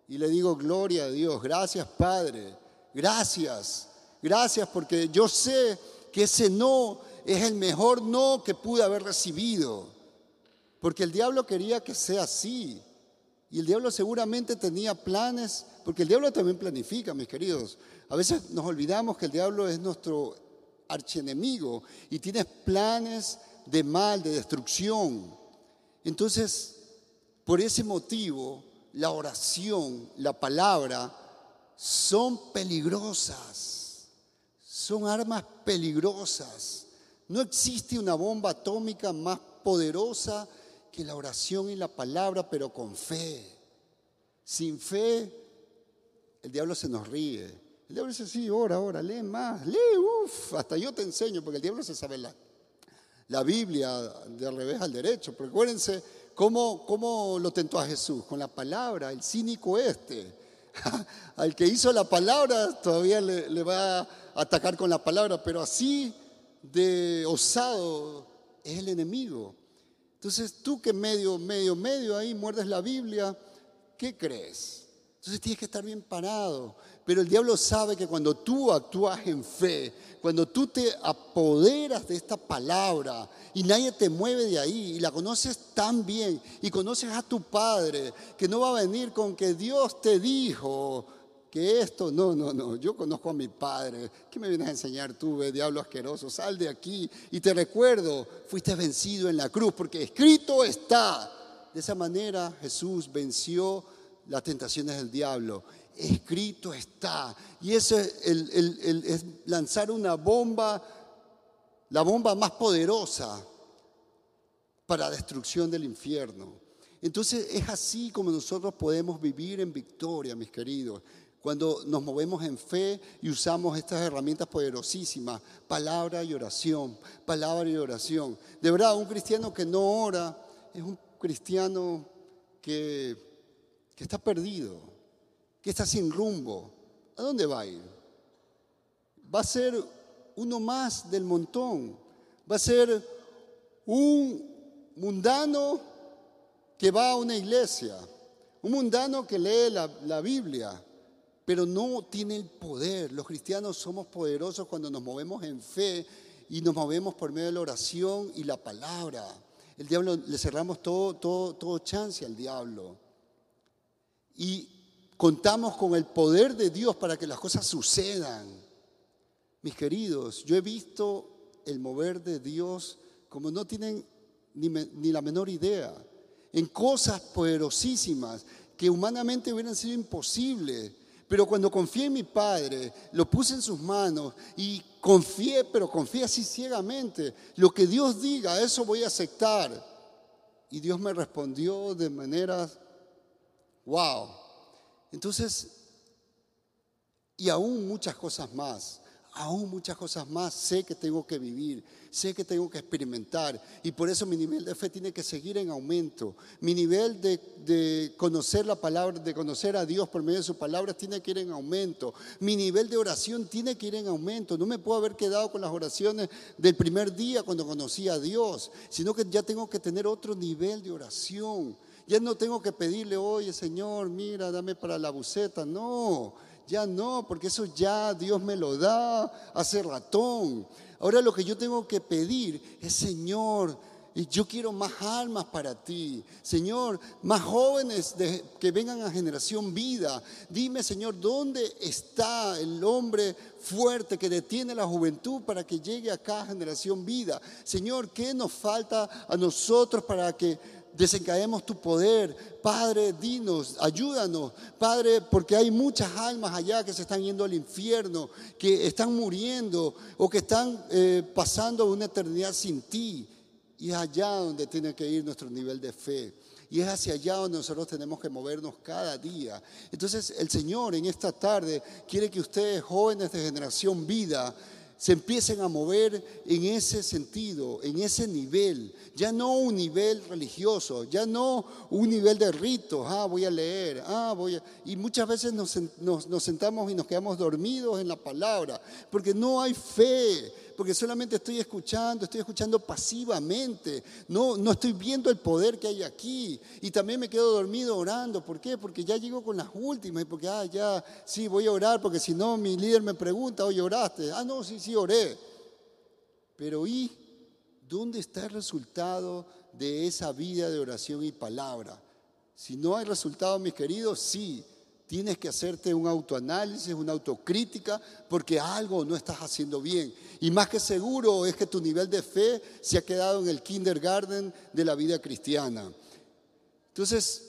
Y le digo, gloria a Dios, gracias Padre, gracias, gracias porque yo sé que ese no es el mejor no que pude haber recibido. Porque el diablo quería que sea así. Y el diablo seguramente tenía planes, porque el diablo también planifica, mis queridos. A veces nos olvidamos que el diablo es nuestro archienemigo y tiene planes de mal, de destrucción. Entonces, por ese motivo, la oración, la palabra, son peligrosas, son armas peligrosas. No existe una bomba atómica más poderosa que la oración y la palabra, pero con fe. Sin fe, el diablo se nos ríe. El diablo dice, sí, ora, ora, lee más, lee, uff, hasta yo te enseño, porque el diablo se sabe la, la Biblia de revés al derecho. Recuérdense cómo, cómo lo tentó a Jesús, con la palabra, el cínico este. Al que hizo la palabra todavía le, le va a atacar con la palabra, pero así de osado es el enemigo. Entonces tú que medio, medio, medio ahí muerdes la Biblia, ¿qué crees? Entonces tienes que estar bien parado. Pero el diablo sabe que cuando tú actúas en fe, cuando tú te apoderas de esta palabra y nadie te mueve de ahí y la conoces tan bien y conoces a tu padre, que no va a venir con que Dios te dijo que esto, no, no, no, yo conozco a mi padre, ¿qué me vienes a enseñar tú, diablo asqueroso? Sal de aquí y te recuerdo, fuiste vencido en la cruz porque escrito está. De esa manera Jesús venció las tentaciones del diablo. Escrito está. Y ese es lanzar una bomba, la bomba más poderosa para destrucción del infierno. Entonces es así como nosotros podemos vivir en victoria, mis queridos, cuando nos movemos en fe y usamos estas herramientas poderosísimas, palabra y oración, palabra y oración. De verdad, un cristiano que no ora es un cristiano que está perdido, que está sin rumbo, ¿a dónde va a ir? Va a ser uno más del montón, va a ser un mundano que va a una iglesia, un mundano que lee la Biblia, pero no tiene el poder. Los cristianos somos poderosos cuando nos movemos en fe y nos movemos por medio de la oración y la palabra. El diablo, le cerramos todo, todo, todo chance al diablo y contamos con el poder de Dios para que las cosas sucedan. Mis queridos, yo he visto el mover de Dios como no tienen ni, la menor idea, en cosas poderosísimas que humanamente hubieran sido imposibles. Pero cuando confié en mi Padre, lo puse en sus manos y confié, pero confié así ciegamente. Lo que Dios diga, eso voy a aceptar. Y Dios me respondió de maneras Wow. Entonces, y aún muchas cosas más, aún muchas cosas más sé que tengo que vivir, sé que tengo que experimentar y por eso mi nivel de fe tiene que seguir en aumento. Mi nivel de, de, conocer la palabra, de conocer a Dios por medio de su palabra tiene que ir en aumento. Mi nivel de oración tiene que ir en aumento. No me puedo haber quedado con las oraciones del primer día cuando conocí a Dios, sino que ya tengo que tener otro nivel de oración ya no tengo que pedirle, oye Señor, mira, dame para la buceta. No, ya no, porque eso ya Dios me lo da hace ratón. Ahora lo que yo tengo que pedir es, Señor, yo quiero más almas para ti. Señor, más jóvenes que vengan a generación vida. Dime, Señor, ¿dónde está el hombre fuerte que detiene la juventud para que llegue acá a generación vida? Señor, ¿qué nos falta a nosotros para que desencadenemos tu poder. Padre, dinos, ayúdanos. Padre, porque hay muchas almas allá que se están yendo al infierno, que están muriendo o que están eh, pasando una eternidad sin ti. Y es allá donde tiene que ir nuestro nivel de fe. Y es hacia allá donde nosotros tenemos que movernos cada día. Entonces el Señor en esta tarde quiere que ustedes, jóvenes de generación vida, se empiecen a mover en ese sentido, en ese nivel, ya no un nivel religioso, ya no un nivel de ritos, ah, voy a leer, ah, voy a... Y muchas veces nos, nos sentamos y nos quedamos dormidos en la palabra, porque no hay fe, porque solamente estoy escuchando, estoy escuchando pasivamente, no, no estoy viendo el poder que hay aquí. Y también me quedo dormido orando. ¿Por qué? Porque ya llego con las últimas y porque, ah, ya, sí, voy a orar, porque si no, mi líder me pregunta, oye, oraste. Ah, no, sí, sí, oré. Pero ¿y dónde está el resultado de esa vida de oración y palabra? Si no hay resultado, mis queridos, sí, Tienes que hacerte un autoanálisis, una autocrítica, porque algo no estás haciendo bien. Y más que seguro es que tu nivel de fe se ha quedado en el kindergarten de la vida cristiana. Entonces,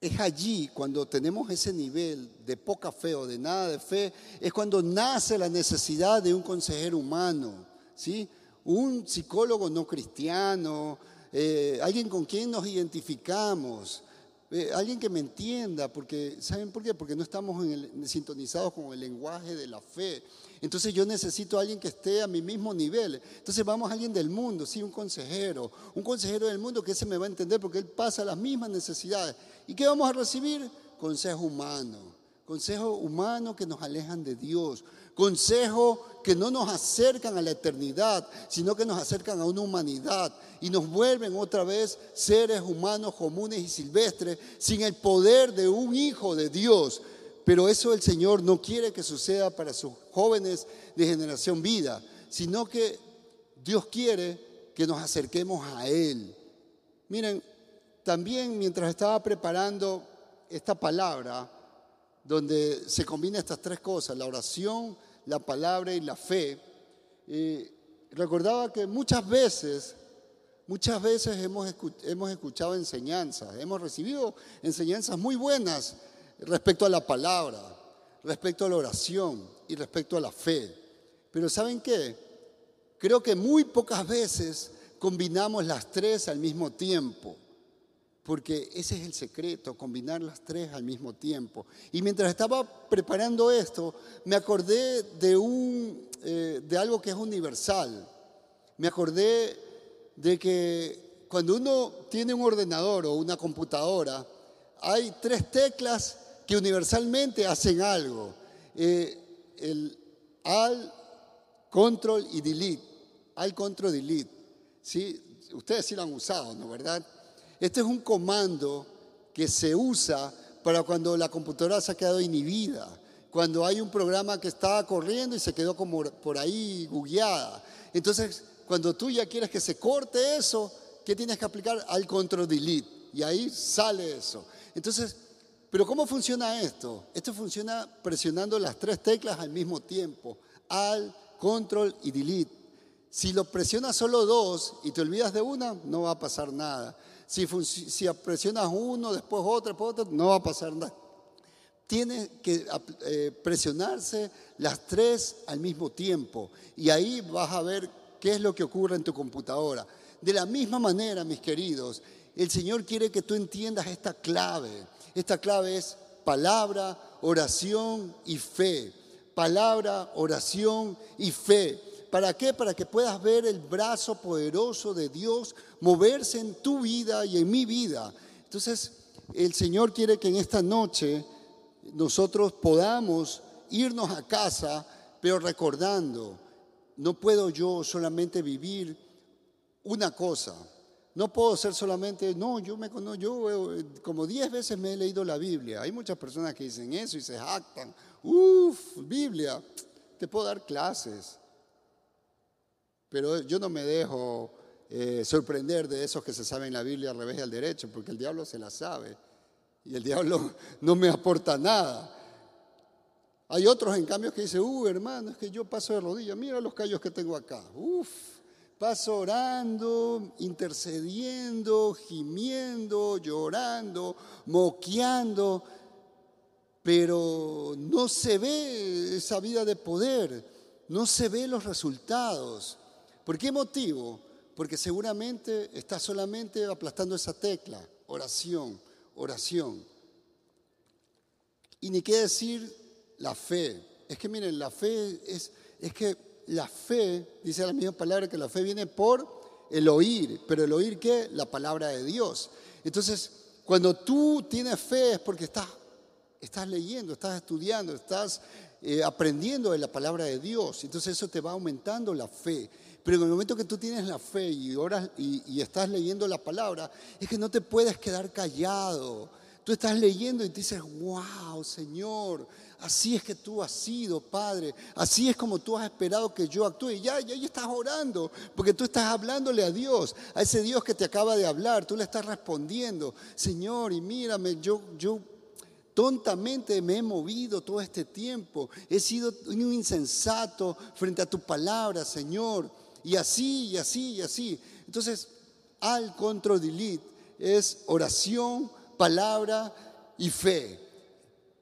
es allí cuando tenemos ese nivel de poca fe o de nada de fe, es cuando nace la necesidad de un consejero humano, ¿sí? Un psicólogo no cristiano, eh, alguien con quien nos identificamos, eh, alguien que me entienda, porque ¿saben por qué? Porque no estamos sintonizados con el lenguaje de la fe. Entonces yo necesito a alguien que esté a mi mismo nivel. Entonces vamos a alguien del mundo, sí, un consejero, un consejero del mundo que ese me va a entender porque él pasa las mismas necesidades. ¿Y qué vamos a recibir? Consejo humano, consejo humano que nos alejan de Dios, consejo que no nos acercan a la eternidad, sino que nos acercan a una humanidad y nos vuelven otra vez seres humanos comunes y silvestres sin el poder de un hijo de Dios. Pero eso el Señor no quiere que suceda para sus jóvenes de generación vida, sino que Dios quiere que nos acerquemos a Él. Miren, también mientras estaba preparando esta palabra, donde se combinan estas tres cosas, la oración, la palabra y la fe, eh, recordaba que muchas veces, muchas veces hemos, hemos escuchado enseñanzas, hemos recibido enseñanzas muy buenas respecto a la palabra, respecto a la oración y respecto a la fe. Pero ¿saben qué? Creo que muy pocas veces combinamos las tres al mismo tiempo, porque ese es el secreto, combinar las tres al mismo tiempo. Y mientras estaba preparando esto, me acordé de, un, eh, de algo que es universal. Me acordé de que cuando uno tiene un ordenador o una computadora, hay tres teclas que universalmente hacen algo. Eh, el al, control y delete. Al, control, delete. ¿Sí? Ustedes sí lo han usado, ¿no verdad? Este es un comando que se usa para cuando la computadora se ha quedado inhibida, cuando hay un programa que estaba corriendo y se quedó como por ahí bugueada. Entonces, cuando tú ya quieres que se corte eso, ¿qué tienes que aplicar? Al control delete. Y ahí sale eso. Entonces, pero ¿cómo funciona esto? Esto funciona presionando las tres teclas al mismo tiempo, al, control y delete. Si lo presionas solo dos y te olvidas de una, no va a pasar nada. Si, si presionas uno, después otro, después otro, no va a pasar nada. Tiene que eh, presionarse las tres al mismo tiempo y ahí vas a ver qué es lo que ocurre en tu computadora. De la misma manera, mis queridos, el Señor quiere que tú entiendas esta clave. Esta clave es palabra, oración y fe. Palabra, oración y fe. ¿Para qué? Para que puedas ver el brazo poderoso de Dios moverse en tu vida y en mi vida. Entonces, el Señor quiere que en esta noche nosotros podamos irnos a casa, pero recordando, no puedo yo solamente vivir una cosa, no puedo ser solamente, no, yo me conozco, yo eh, como diez veces me he leído la Biblia. Hay muchas personas que dicen eso y se jactan. Uf, Biblia, te puedo dar clases. Pero yo no me dejo eh, sorprender de esos que se saben la Biblia al revés y al derecho, porque el diablo se la sabe. Y el diablo no me aporta nada. Hay otros, en cambio, que dicen, uh, hermano, es que yo paso de rodillas, mira los callos que tengo acá. Uf, Paso orando, intercediendo, gimiendo, llorando, moqueando, pero no se ve esa vida de poder, no se ve los resultados. ¿Por qué motivo? Porque seguramente está solamente aplastando esa tecla, oración, oración. Y ni qué decir la fe. Es que miren, la fe es, es que la fe, dice la misma palabra que la fe viene por el oír, pero el oír qué? La palabra de Dios. Entonces, cuando tú tienes fe es porque estás, estás leyendo, estás estudiando, estás eh, aprendiendo de la palabra de Dios. Entonces eso te va aumentando la fe. Pero en el momento que tú tienes la fe y, oras, y estás leyendo la palabra, es que no te puedes quedar callado. Tú estás leyendo y te dices, wow, Señor, así es que tú has sido, Padre, así es como tú has esperado que yo actúe. Y ya, ya, ya estás orando, porque tú estás hablándole a Dios, a ese Dios que te acaba de hablar, tú le estás respondiendo, Señor, y mírame, yo, yo tontamente me he movido todo este tiempo, he sido un insensato frente a tu palabra, Señor, y así, y así, y así. Entonces, al control delete es oración, palabra y fe.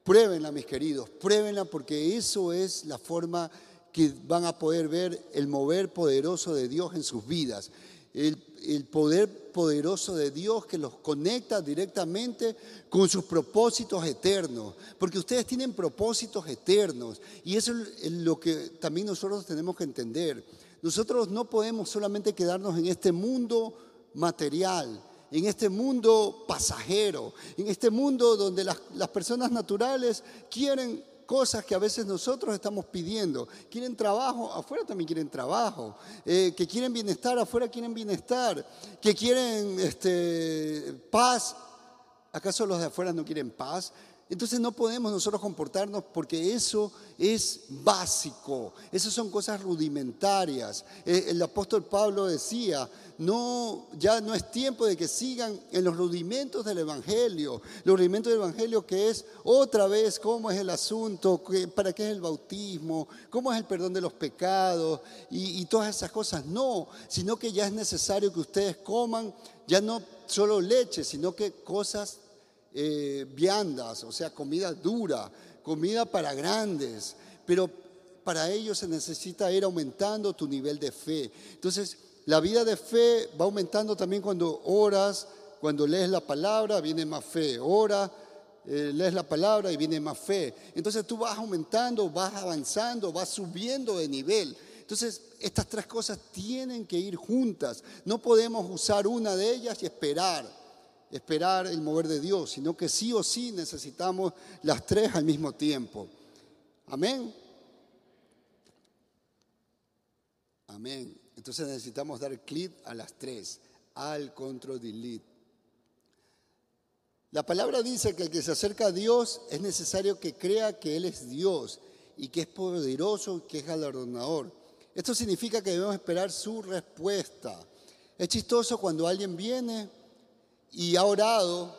Pruébenla, mis queridos, pruébenla porque eso es la forma que van a poder ver el mover poderoso de Dios en sus vidas. El, el, poder poderoso de Dios que los conecta directamente con sus propósitos eternos, porque ustedes tienen propósitos eternos y eso es lo que también nosotros tenemos que entender. Nosotros no podemos solamente quedarnos en este mundo material, en este mundo pasajero, en este mundo donde las, personas naturales quieren cosas que a veces nosotros estamos pidiendo. Quieren trabajo, afuera también quieren trabajo. Eh, que quieren bienestar, afuera quieren bienestar. Que quieren este, paz. ¿Acaso los de afuera no quieren paz? Entonces no podemos nosotros comportarnos porque eso es básico, esas son cosas rudimentarias. Eh, el apóstol Pablo decía, no, ya no es tiempo de que sigan en los rudimentos del Evangelio, los rudimentos del Evangelio que es otra vez cómo es el asunto, para qué es el bautismo, cómo es el perdón de los pecados y, todas esas cosas. No, sino que ya es necesario que ustedes coman ya no solo leche, sino que cosas eh, viandas, o sea, comida dura, comida para grandes, pero para ello se necesita ir aumentando tu nivel de fe. Entonces, la vida de fe va aumentando también cuando oras, cuando lees la palabra, viene más fe. Ora, eh, lees la palabra y viene más fe. Entonces tú vas aumentando, vas avanzando, vas subiendo de nivel. Entonces, estas tres cosas tienen que ir juntas. No podemos usar una de ellas y esperar esperar el mover de Dios, sino que sí o sí necesitamos las tres al mismo tiempo. Amén. Amén. Entonces necesitamos dar clic a las tres, al control delete. La palabra dice que el que se acerca a Dios es necesario que crea que Él es Dios y que es poderoso y que es galardonador. Esto significa que debemos esperar su respuesta. Es chistoso cuando alguien viene y ha orado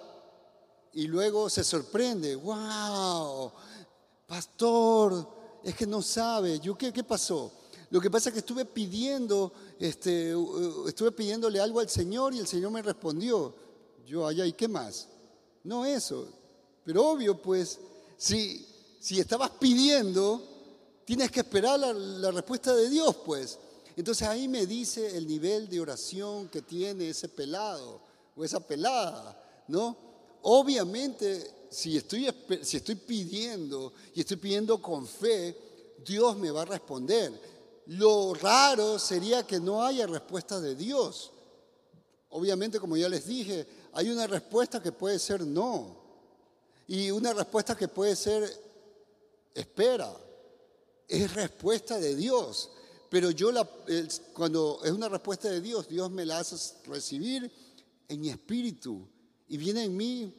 y luego se sorprende, wow, pastor, es que no sabe, ¿yo qué, qué pasó? Lo que pasa es que estuve pidiendo, este, estuve pidiéndole algo al Señor y el Señor me respondió. Yo allá, ¿y qué más? No eso. Pero obvio, pues, si, si estabas pidiendo, tienes que esperar la, la respuesta de Dios, pues. Entonces ahí me dice el nivel de oración que tiene ese pelado o esa pelada, ¿no? Obviamente, si estoy, si estoy pidiendo y estoy pidiendo con fe, Dios me va a responder. Lo raro sería que no haya respuesta de Dios. Obviamente, como ya les dije, hay una respuesta que puede ser no. Y una respuesta que puede ser espera. Es respuesta de Dios. Pero yo cuando es una respuesta de Dios, Dios me la hace recibir en mi espíritu y viene en mí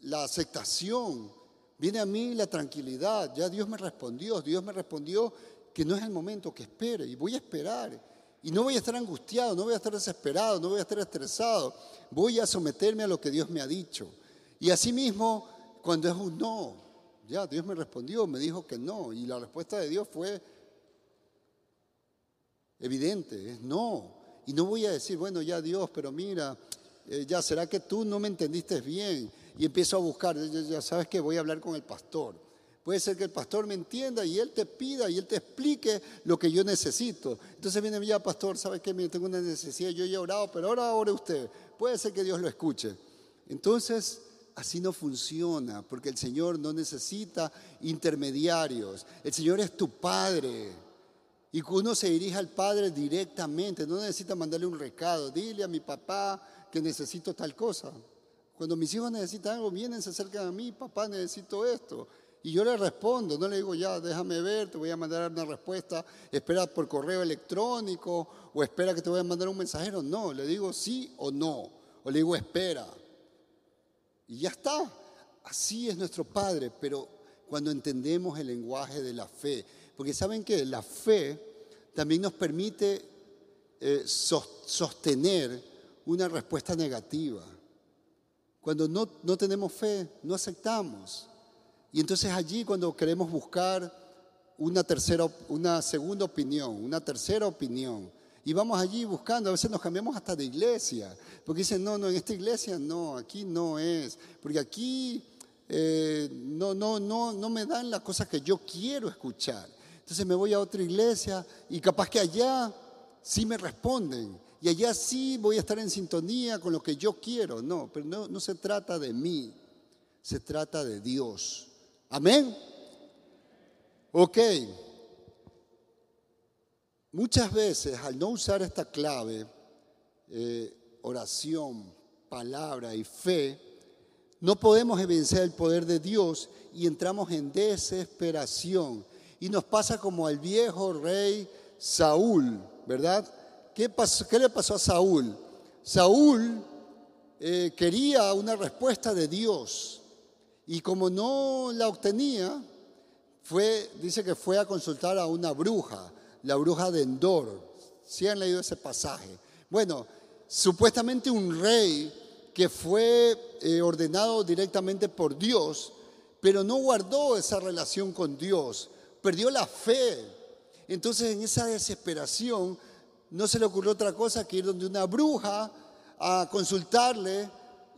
la aceptación, viene a mí la tranquilidad. Ya Dios me respondió, Dios me respondió que no es el momento, que espere y voy a esperar. Y no voy a estar angustiado, no voy a estar desesperado, no voy a estar estresado. Voy a someterme a lo que Dios me ha dicho. Y asimismo, cuando es un no, ya Dios me respondió, me dijo que no. Y la respuesta de Dios fue evidente, es no. Y no voy a decir, bueno, ya Dios, pero mira, eh, ya, ¿será que tú no me entendiste bien? Y empiezo a buscar, ya, sabes que voy a hablar con el pastor. Puede ser que el pastor me entienda y él te pida y él te explique lo que yo necesito. Entonces viene ya, pastor, ¿sabes qué? Tengo una necesidad, yo he orado, pero ahora ore usted. Puede ser que Dios lo escuche. Entonces, así no funciona, porque el Señor no necesita intermediarios. El Señor es tu Padre. Y que uno se dirige al Padre directamente, no necesita mandarle un recado, dile a mi papá que necesito tal cosa. Cuando mis hijos necesitan algo, vienen, se acercan a mí, papá, necesito esto. Y yo le respondo, no le digo, ya, déjame ver, te voy a mandar una respuesta, espera por correo electrónico o espera que te voy a mandar un mensajero. No, le digo sí o no, o le digo espera. Y ya está. Así es nuestro Padre, pero cuando entendemos el lenguaje de la fe, porque saben que la fe también nos permite eh, sostener una respuesta negativa. Cuando no, no tenemos fe, no aceptamos. Y entonces allí cuando queremos buscar una tercera, una segunda opinión, una tercera opinión, Y vamos allí buscando, a veces nos cambiamos hasta de iglesia, porque dicen, no, no, en esta iglesia no, aquí no es, porque aquí eh, no, no, no, no me dan las cosas que yo quiero escuchar. Entonces me voy a otra iglesia y capaz que allá sí me responden y allá sí voy a estar en sintonía con lo que yo quiero. No, pero no, se trata de mí, se trata de Dios. Amén. Ok. Muchas veces al no usar esta clave, eh, oración, palabra y fe, no podemos evidenciar el poder de Dios y entramos en desesperación. Y nos pasa como al viejo rey Saúl, ¿verdad? ¿Qué, le pasó a Saúl? Saúl eh, quería una respuesta de Dios y como no la obtenía, fue, dice que fue a consultar a una bruja la bruja de Endor. Si han leído ese pasaje. Bueno, supuestamente un rey que fue eh, ordenado directamente por Dios, pero no guardó esa relación con Dios, perdió la fe. Entonces en esa desesperación no se le ocurrió otra cosa que ir donde una bruja a consultarle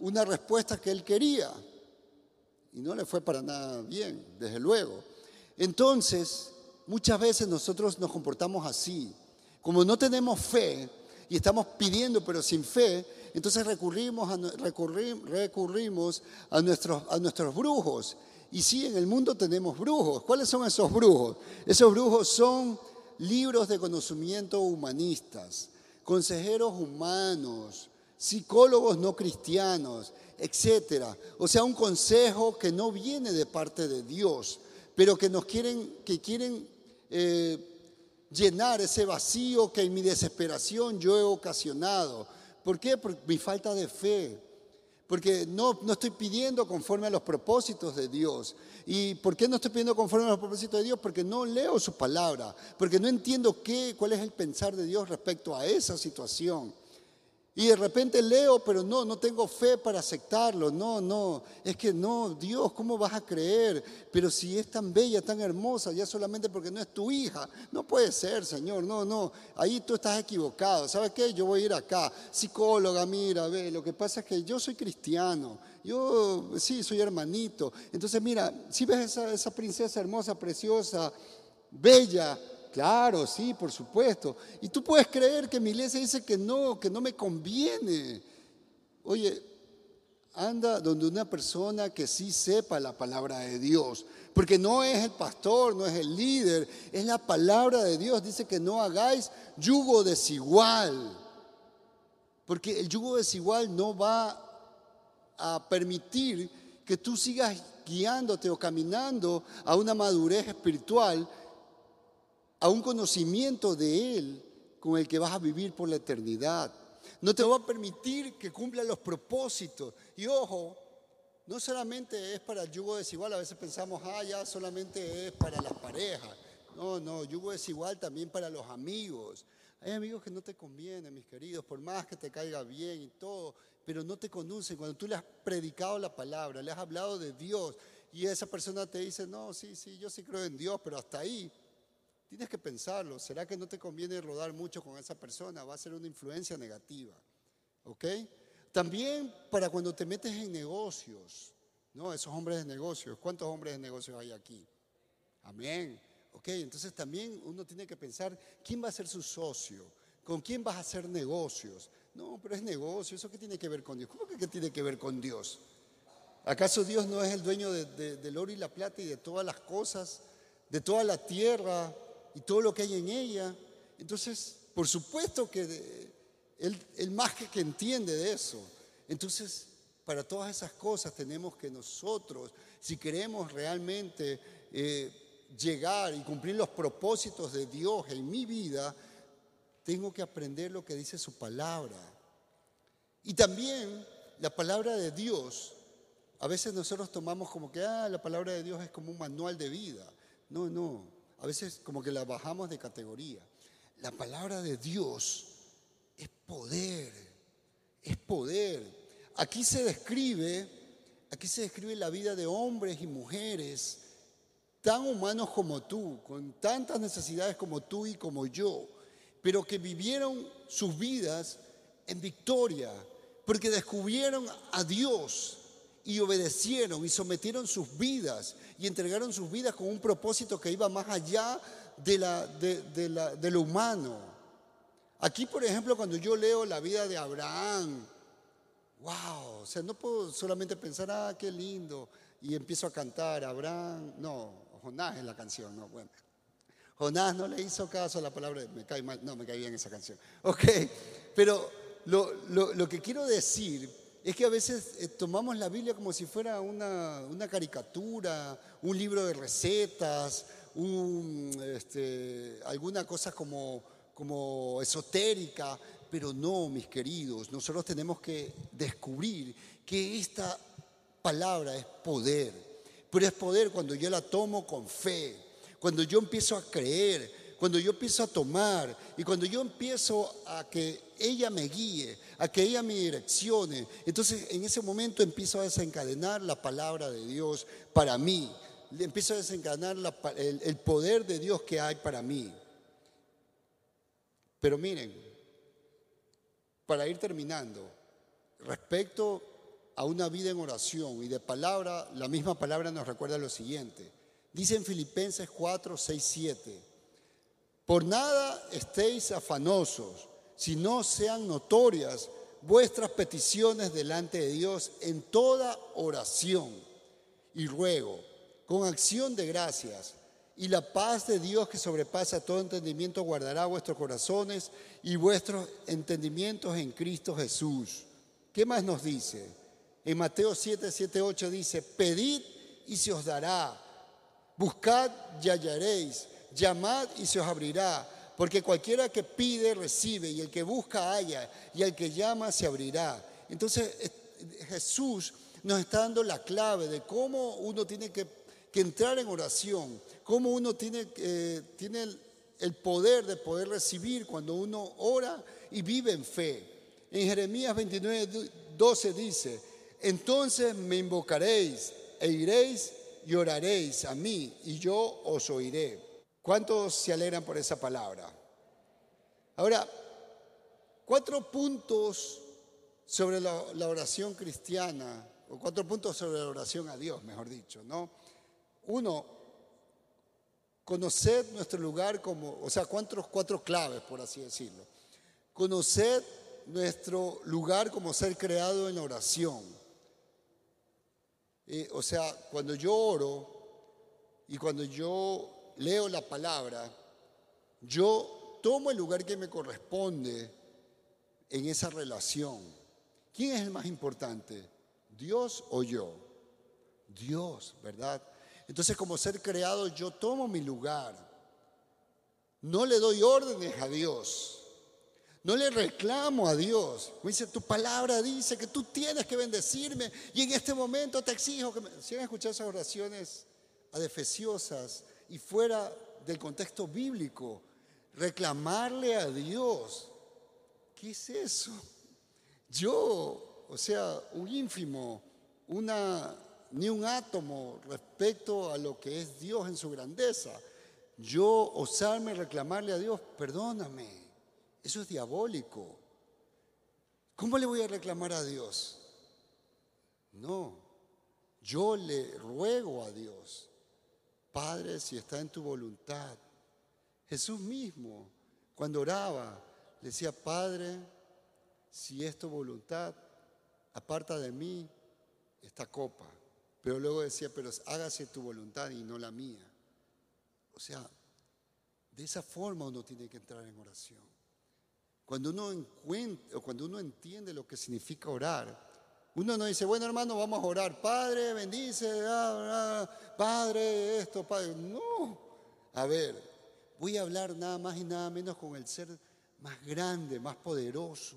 una respuesta que él quería. Y no le fue para nada bien, desde luego. Entonces, Muchas veces nosotros nos comportamos así. Como no tenemos fe y estamos pidiendo pero sin fe, entonces recurrimos a, a nuestros brujos. Y sí, en el mundo tenemos brujos. ¿Cuáles son esos brujos? Esos brujos son libros de conocimiento humanistas, consejeros humanos, psicólogos no cristianos, etcétera. O sea, un consejo que no viene de parte de Dios, pero que nos quieren, que quieren eh, llenar ese vacío que en mi desesperación yo he ocasionado. ¿Por qué? Por mi falta de fe. Porque no, no estoy pidiendo conforme a los propósitos de Dios. ¿Y por qué no estoy pidiendo conforme a los propósitos de Dios? Porque no leo su palabra, porque no entiendo qué, cuál es el pensar de Dios respecto a esa situación. Y de repente leo, pero no, no tengo fe para aceptarlo. No, no, es que no, Dios, ¿cómo vas a creer? Pero si es tan bella, tan hermosa, ya solamente porque no es tu hija. No puede ser, Señor, no, no. Ahí tú estás equivocado. ¿Sabes qué? Yo voy a ir acá. Psicóloga, mira, ve, lo que pasa es que yo soy cristiano. Yo, sí, soy hermanito. Entonces, mira, si ves esa, esa princesa hermosa, preciosa, bella, Claro, sí, por supuesto. Y tú puedes creer que mi iglesia dice que no, que no me conviene. Oye, anda donde una persona que sí sepa la palabra de Dios. Porque no es el pastor, no es el líder, es la palabra de Dios. Dice que no hagáis yugo desigual. Porque el yugo desigual no va a permitir que tú sigas guiándote o caminando a una madurez espiritual a un conocimiento de Él con el que vas a vivir por la eternidad. No te va a permitir que cumpla los propósitos. Y ojo, no solamente es para el yugo desigual, a veces pensamos, ah, ya solamente es para las parejas. No, no, yugo desigual también para los amigos. Hay amigos que no te convienen, mis queridos, por más que te caiga bien y todo, pero no te conocen. Cuando tú le has predicado la palabra, le has hablado de Dios y esa persona te dice, no, sí, sí, yo sí creo en Dios, pero hasta ahí. Tienes que pensarlo. ¿Será que no te conviene rodar mucho con esa persona? Va a ser una influencia negativa. ¿Ok? También para cuando te metes en negocios, ¿no? Esos hombres de negocios. ¿Cuántos hombres de negocios hay aquí? Amén. ¿Ok? Entonces también uno tiene que pensar quién va a ser su socio, con quién vas a hacer negocios. No, pero es negocio. ¿Eso qué tiene que ver con Dios? ¿Cómo que qué tiene que ver con Dios? ¿Acaso Dios no es el dueño del oro y la plata y de todas las cosas, de toda la tierra, y todo lo que hay en ella. Entonces, por supuesto que él, más que, que entiende de eso. Entonces, para todas esas cosas tenemos que nosotros, si queremos realmente eh, llegar y cumplir los propósitos de Dios en mi vida, tengo que aprender lo que dice su palabra. Y también la palabra de Dios, a veces nosotros tomamos como que, ah, la palabra de Dios es como un manual de vida. No, no. A veces como que la bajamos de categoría. La palabra de Dios es poder, es poder. Aquí se describe, aquí se describe la vida de hombres y mujeres tan humanos como tú, con tantas necesidades como tú y como yo, pero que vivieron sus vidas en victoria, porque descubrieron a Dios y obedecieron y sometieron sus vidas y entregaron sus vidas con un propósito que iba más allá de, la, de, lo humano. Aquí, por ejemplo, cuando yo leo la vida de Abraham, wow, o sea, no puedo solamente pensar, ah, qué lindo, y empiezo a cantar, Abraham, no, Jonás es la canción, no, bueno. Jonás no le hizo caso a la palabra, me cae mal, no, me cae bien esa canción. Ok, pero lo, lo que quiero decir es que a veces eh, tomamos la Biblia como si fuera una, caricatura, un libro de recetas, este, alguna cosa como, como esotérica, pero no, mis queridos, nosotros tenemos que descubrir que esta palabra es poder, pero es poder cuando yo la tomo con fe, cuando yo empiezo a creer, cuando yo empiezo a tomar y cuando yo empiezo a que ella me guíe, a que ella me direccione, entonces en ese momento empiezo a desencadenar la palabra de Dios para mí. Empiezo a desencadenar el, el poder de Dios que hay para mí. Pero miren, para ir terminando, respecto a una vida en oración y de palabra, la misma palabra nos recuerda lo siguiente. Dice en Filipenses 4, 6, 7. Por nada estéis afanosos, si no sean notorias vuestras peticiones delante de Dios en toda oración y ruego, con acción de gracias. Y la paz de Dios que sobrepasa todo entendimiento guardará vuestros corazones y vuestros entendimientos en Cristo Jesús. ¿Qué más nos dice? En Mateo 7, 7, 8 dice, pedid y se os dará, buscad y hallaréis llamad y se os abrirá, porque cualquiera que pide recibe, y el que busca halla, y el que llama se abrirá. Entonces Jesús nos está dando la clave de cómo uno tiene que, entrar en oración, cómo uno tiene, eh, tiene el, el poder de poder recibir cuando uno ora y vive en fe. En Jeremías 29, 12 dice, entonces me invocaréis e iréis y oraréis a mí y yo os oiré. ¿Cuántos se alegran por esa palabra? Ahora, cuatro puntos sobre la, oración cristiana, o cuatro puntos sobre la oración a Dios, mejor dicho, ¿no? Uno, conocer nuestro lugar como, o sea, cuatro, cuatro claves, por así decirlo. Conocer nuestro lugar como ser creado en oración. o sea, cuando yo oro y cuando yo leo la palabra, yo tomo el lugar que me corresponde en esa relación. ¿Quién es el más importante? ¿Dios o yo? Dios, ¿verdad? Entonces como ser creado yo tomo mi lugar. No le doy órdenes a Dios. No le reclamo a Dios. Me dice, tu palabra dice que tú tienes que bendecirme y en este momento te exijo que me... Si han escuchado esas oraciones adefesiosas, y fuera del contexto bíblico, reclamarle a Dios. ¿Qué es eso? Yo, o sea, un ínfimo, una, ni un átomo respecto a lo que es Dios en su grandeza. Yo osarme reclamarle a Dios, perdóname, eso es diabólico. ¿Cómo le voy a reclamar a Dios? No, yo le ruego a Dios Padre, si está en tu voluntad. Jesús mismo, cuando oraba, le decía, Padre, si es tu voluntad, aparta de mí esta copa. Pero luego decía, pero hágase tu voluntad y no la mía. O sea, de esa forma uno tiene que entrar en oración. Cuando uno encuentra, o cuando uno entiende lo que significa orar, uno no dice, bueno hermano, vamos a orar, Padre, bendice, Padre, esto, Padre. No, a ver, voy a hablar nada más y nada menos con el ser más grande, más poderoso,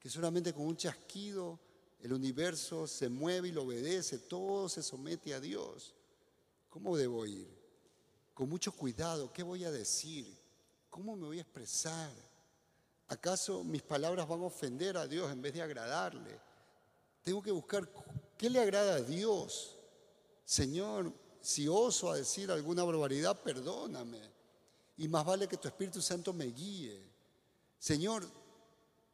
que solamente con un chasquido el universo se mueve y lo obedece, todo se somete a Dios. ¿Cómo debo ir? Con mucho cuidado, ¿qué voy a decir? ¿Cómo me voy a expresar? ¿Acaso mis palabras van a ofender a Dios en vez de agradarle? Tengo que buscar qué le agrada a Dios. Señor, si oso a decir alguna barbaridad, perdóname. Y más vale que tu Espíritu Santo me guíe. Señor,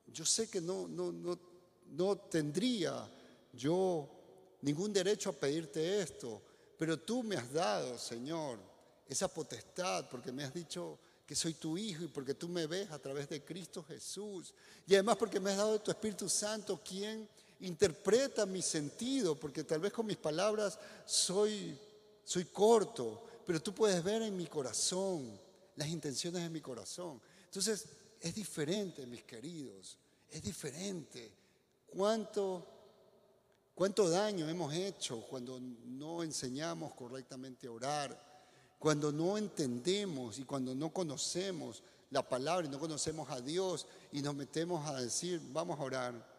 yo sé que no, no, no, no tendría yo ningún derecho a pedirte esto, pero tú me has dado, Señor, esa potestad porque me has dicho que soy tu hijo y porque tú me ves a través de Cristo Jesús. Y además porque me has dado tu Espíritu Santo, quien interpreta mi sentido, porque tal vez con mis palabras soy, soy corto, pero tú puedes ver en mi corazón las intenciones de mi corazón. Entonces, es diferente, mis queridos, es diferente. ¿Cuánto, cuánto daño hemos hecho cuando no enseñamos correctamente a orar? Cuando no entendemos y cuando no conocemos la palabra y no conocemos a Dios y nos metemos a decir, vamos a orar.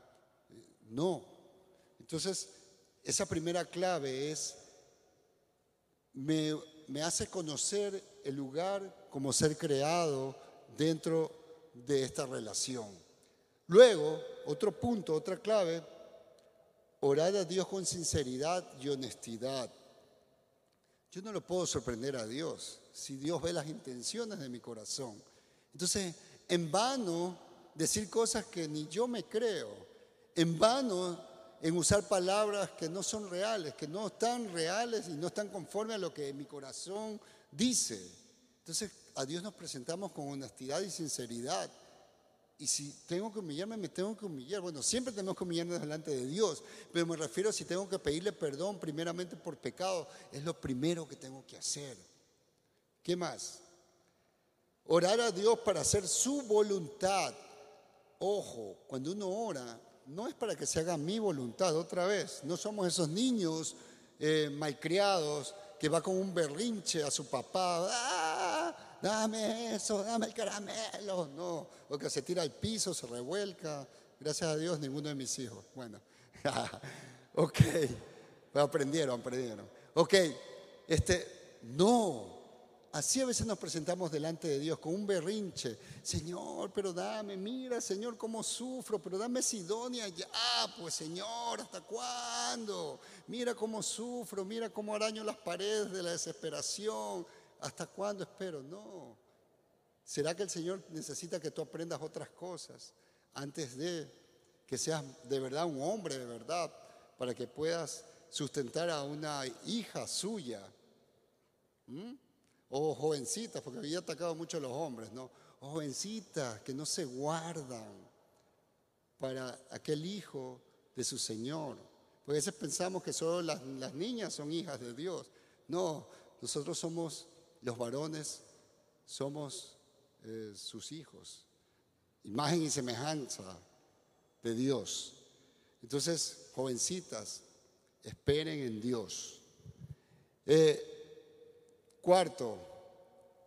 No. Entonces, esa primera clave es, me, me hace conocer el lugar como ser creado dentro de esta relación. Luego, otro punto, otra clave, orar a Dios con sinceridad y honestidad. Yo no lo puedo sorprender a Dios si Dios ve las intenciones de mi corazón. Entonces, en vano decir cosas que ni yo me creo, en vano en usar palabras que no son reales, que no están reales y no están conformes a lo que mi corazón dice. Entonces, a Dios nos presentamos con honestidad y sinceridad. Y si tengo que humillarme, me tengo que humillar. Bueno, siempre tenemos que humillarnos delante de Dios, pero me refiero a si tengo que pedirle perdón primeramente por pecado, es lo primero que tengo que hacer. ¿Qué más? Orar a Dios para hacer su voluntad. Ojo, cuando uno ora, no es para que se haga mi voluntad otra vez. No somos esos niños eh, malcriados que va con un berrinche a su papá. ¡Ah! Dame eso, dame el caramelo. No, o que se tira al piso, se revuelca. Gracias a Dios, ninguno de mis hijos. Bueno, ok. aprendieron, aprendieron. Ok, este, no. Así a veces nos presentamos delante de Dios con un berrinche. Señor, pero dame, mira, Señor, cómo sufro, pero dame Sidonia ya. Pues, Señor, ¿hasta cuándo? Mira cómo sufro, mira cómo araño las paredes de la desesperación. ¿Hasta cuándo espero? No. ¿Será que el Señor necesita que tú aprendas otras cosas antes de que seas de verdad un hombre de verdad para que puedas sustentar a una hija suya? ¿Mm? O jovencitas, porque había atacado mucho a los hombres, ¿no? O jovencitas que no se guardan para aquel hijo de su Señor. Porque a veces pensamos que solo las, niñas son hijas de Dios. No, nosotros somos los varones, somos eh, sus hijos, imagen y semejanza de Dios. Entonces, jovencitas, esperen en Dios. Eh, Cuarto,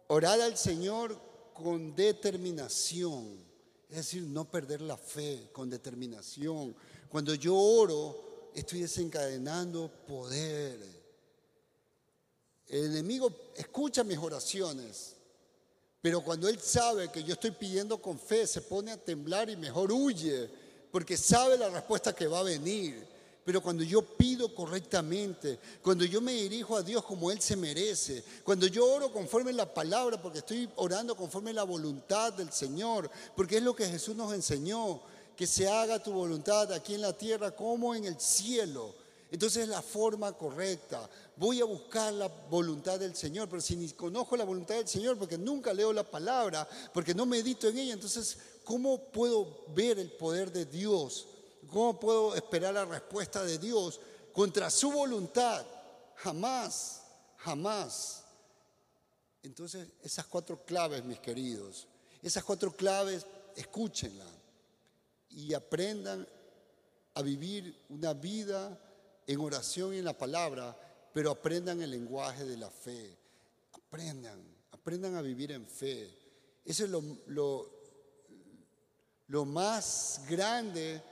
orar al Señor con determinación, es decir, no perder la fe, con determinación. Cuando yo oro, estoy desencadenando poder. El enemigo escucha mis oraciones, pero cuando él sabe que yo estoy pidiendo con fe, se pone a temblar y mejor huye, porque sabe la respuesta que va a venir. Pero cuando yo pido correctamente, cuando yo me dirijo a Dios como Él se merece, cuando yo oro conforme la palabra, porque estoy orando conforme la voluntad del Señor, porque es lo que Jesús nos enseñó, que se haga tu voluntad aquí en la tierra como en el cielo. Entonces es la forma correcta. Voy a buscar la voluntad del Señor, pero si ni conozco la voluntad del Señor, porque nunca leo la palabra, porque no medito en ella, entonces, ¿cómo puedo ver el poder de Dios? ¿Cómo puedo esperar la respuesta de Dios contra su voluntad? Jamás, jamás. Entonces, esas cuatro claves, mis queridos, esas cuatro claves, escúchenla y aprendan a vivir una vida en oración y en la palabra, pero aprendan el lenguaje de la fe. Aprendan, aprendan a vivir en fe. Eso es lo, lo, lo más grande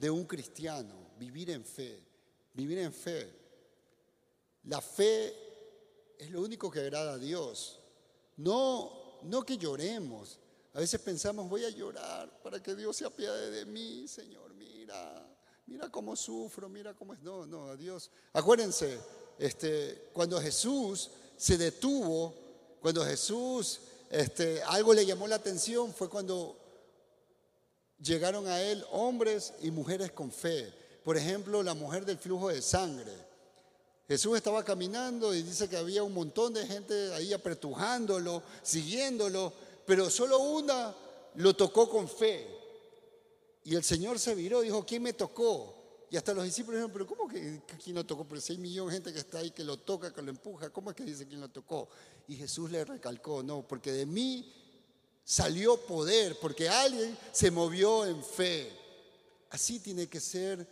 de un cristiano, vivir en fe, vivir en fe. La fe es lo único que agrada a Dios. No, no que lloremos. A veces pensamos, voy a llorar para que Dios se apiade de mí, Señor, mira, mira cómo sufro, mira cómo es. No, no, a Dios. Acuérdense, este, cuando Jesús se detuvo, cuando Jesús, este, algo le llamó la atención, fue cuando llegaron a él hombres y mujeres con fe. Por ejemplo, la mujer del flujo de sangre. Jesús estaba caminando y dice que había un montón de gente ahí apretujándolo, siguiéndolo, pero solo una lo tocó con fe. Y el Señor se viró, dijo, ¿quién me tocó? Y hasta los discípulos dijeron, pero ¿cómo que quién lo tocó? Pero si hay millones de gente que está ahí, que lo toca, que lo empuja, ¿cómo es que dice quién lo tocó? Y Jesús le recalcó, no, porque de mí salió poder, porque alguien se movió en fe. Así tiene que ser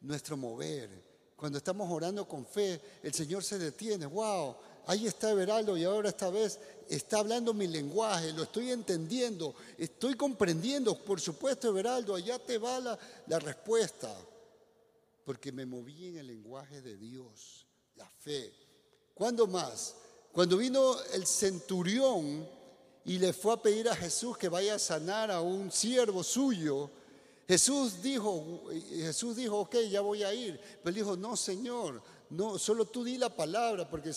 nuestro mover. Cuando estamos orando con fe, el Señor se detiene. ¡Wow! Ahí está Everaldo y ahora esta vez está hablando mi lenguaje, lo estoy entendiendo, estoy comprendiendo. Por supuesto, Everaldo, allá te va la, la respuesta. Porque me moví en el lenguaje de Dios, la fe. ¿Cuándo más? Cuando vino el centurión y le fue a pedir a Jesús que vaya a sanar a un siervo suyo, Jesús dijo, Jesús dijo, ok, ya voy a ir. Pero dijo, no, Señor, no, solo tú di la palabra, porque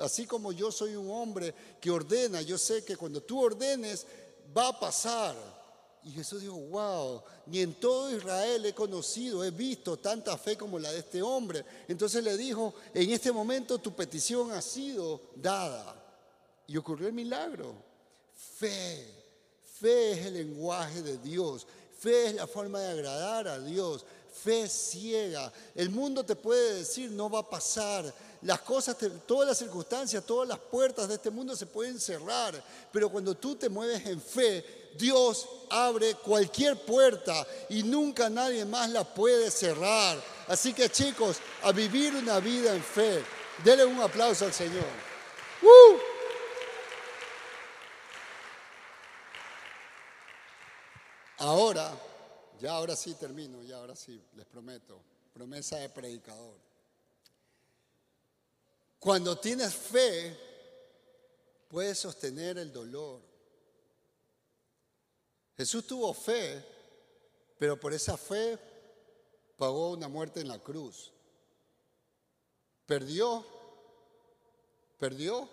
así como yo soy un hombre que ordena, yo sé que cuando tú ordenes va a pasar. Y Jesús dijo, wow, ni en todo Israel he conocido, he visto tanta fe como la de este hombre. Entonces le dijo, en este momento tu petición ha sido dada. Y ocurrió el milagro. Fe, fe es el lenguaje de Dios. Fe es la forma de agradar a Dios. Fe ciega. El mundo te puede decir no va a pasar. Las cosas, todas las circunstancias, todas las puertas de este mundo se pueden cerrar. Pero cuando tú te mueves en fe, Dios abre cualquier puerta y nunca nadie más la puede cerrar. Así que chicos, a vivir una vida en fe. Dele un aplauso al Señor. ¡Uh! Ahora, ya ahora sí termino, ya ahora sí, les prometo, promesa de predicador. Cuando tienes fe, puedes sostener el dolor. Jesús tuvo fe, pero por esa fe pagó una muerte en la cruz. Perdió, perdió,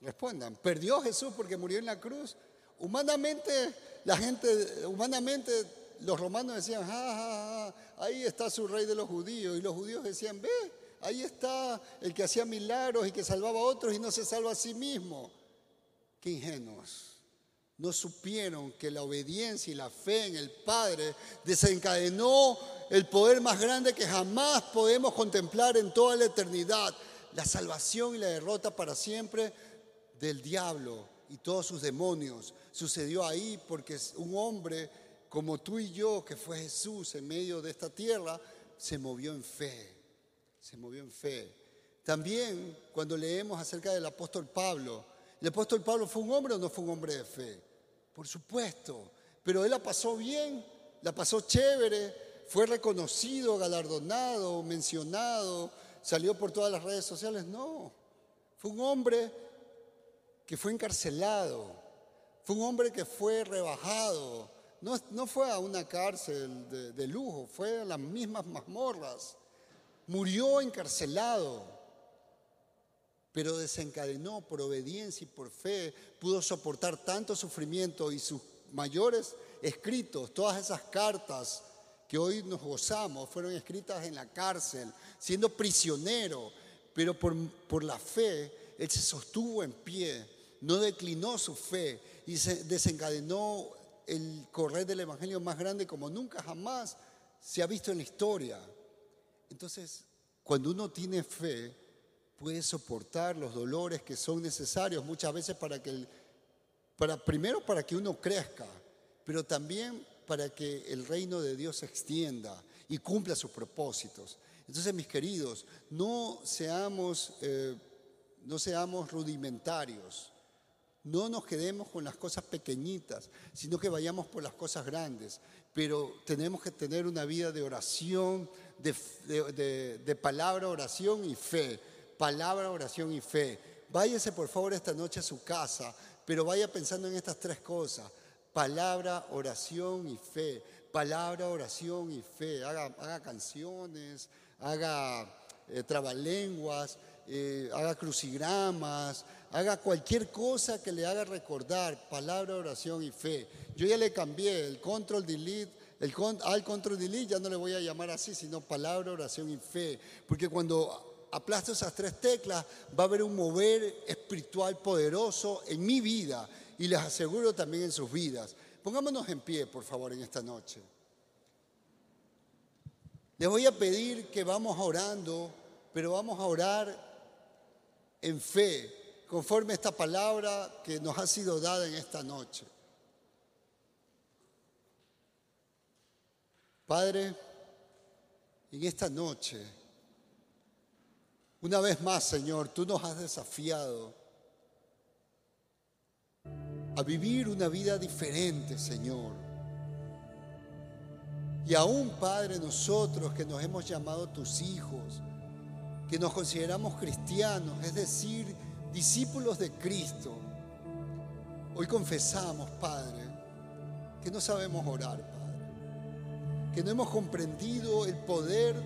respondan, perdió Jesús porque murió en la cruz. Humanamente la gente, humanamente, los romanos decían, ja, ahí está su rey de los judíos. Y los judíos decían, ve, ahí está el que hacía milagros y que salvaba a otros y no se salva a sí mismo. Qué ingenuos. No supieron que la obediencia y la fe en el Padre desencadenó el poder más grande que jamás podemos contemplar en toda la eternidad. La salvación y la derrota para siempre del diablo y todos sus demonios sucedió ahí porque un hombre como tú y yo, que fue Jesús en medio de esta tierra, se movió en fe, se movió en fe. También cuando leemos acerca del apóstol Pablo, ¿el apóstol Pablo fue un hombre o no fue un hombre de fe? Por supuesto, pero él la pasó bien, la pasó chévere, fue reconocido, galardonado, mencionado, salió por todas las redes sociales. No, fue un hombre que fue encarcelado, fue un hombre que fue rebajado, no, no fue a una cárcel de, lujo, fue a las mismas mazmorras, murió encarcelado, pero desencadenó por obediencia y por fe, pudo soportar tanto sufrimiento y sus mayores escritos, todas esas cartas que hoy nos gozamos, fueron escritas en la cárcel, siendo prisionero, pero por, por la fe, él se sostuvo en pie, no declinó su fe y se desencadenó el correr del Evangelio más grande como nunca jamás se ha visto en la historia. Entonces, cuando uno tiene fe, puede soportar los dolores que son necesarios muchas veces para que, el, para, primero para que uno crezca, pero también para que el reino de Dios se extienda y cumpla sus propósitos. Entonces, mis queridos, no seamos, eh, no seamos rudimentarios. No nos quedemos con las cosas pequeñitas, sino que vayamos por las cosas grandes. Pero tenemos que tener una vida de oración, de, palabra, oración y fe. Palabra, oración y fe. Váyase por favor esta noche a su casa, pero vaya pensando en estas tres cosas. Palabra, oración y fe. Palabra, oración y fe. Haga, canciones, haga eh, trabalenguas, eh, haga crucigramas, haga cualquier cosa que le haga recordar palabra, oración y fe. Yo ya le cambié el control delete, el al control delete ya no le voy a llamar así, sino palabra, oración y fe, porque cuando aplasto esas tres teclas va a haber un mover espiritual poderoso en mi vida y les aseguro también en sus vidas. Pongámonos en pie, por favor, en esta noche. Les voy a pedir que vamos orando, pero vamos a orar en fe, conforme a esta palabra que nos ha sido dada en esta noche. Padre, en esta noche, una vez más, Señor, tú nos has desafiado a vivir una vida diferente, Señor. Y aún, Padre, nosotros que nos hemos llamado tus hijos, que nos consideramos cristianos, es decir, discípulos de Cristo, hoy confesamos, Padre, que no sabemos orar, Padre, que no hemos comprendido el poder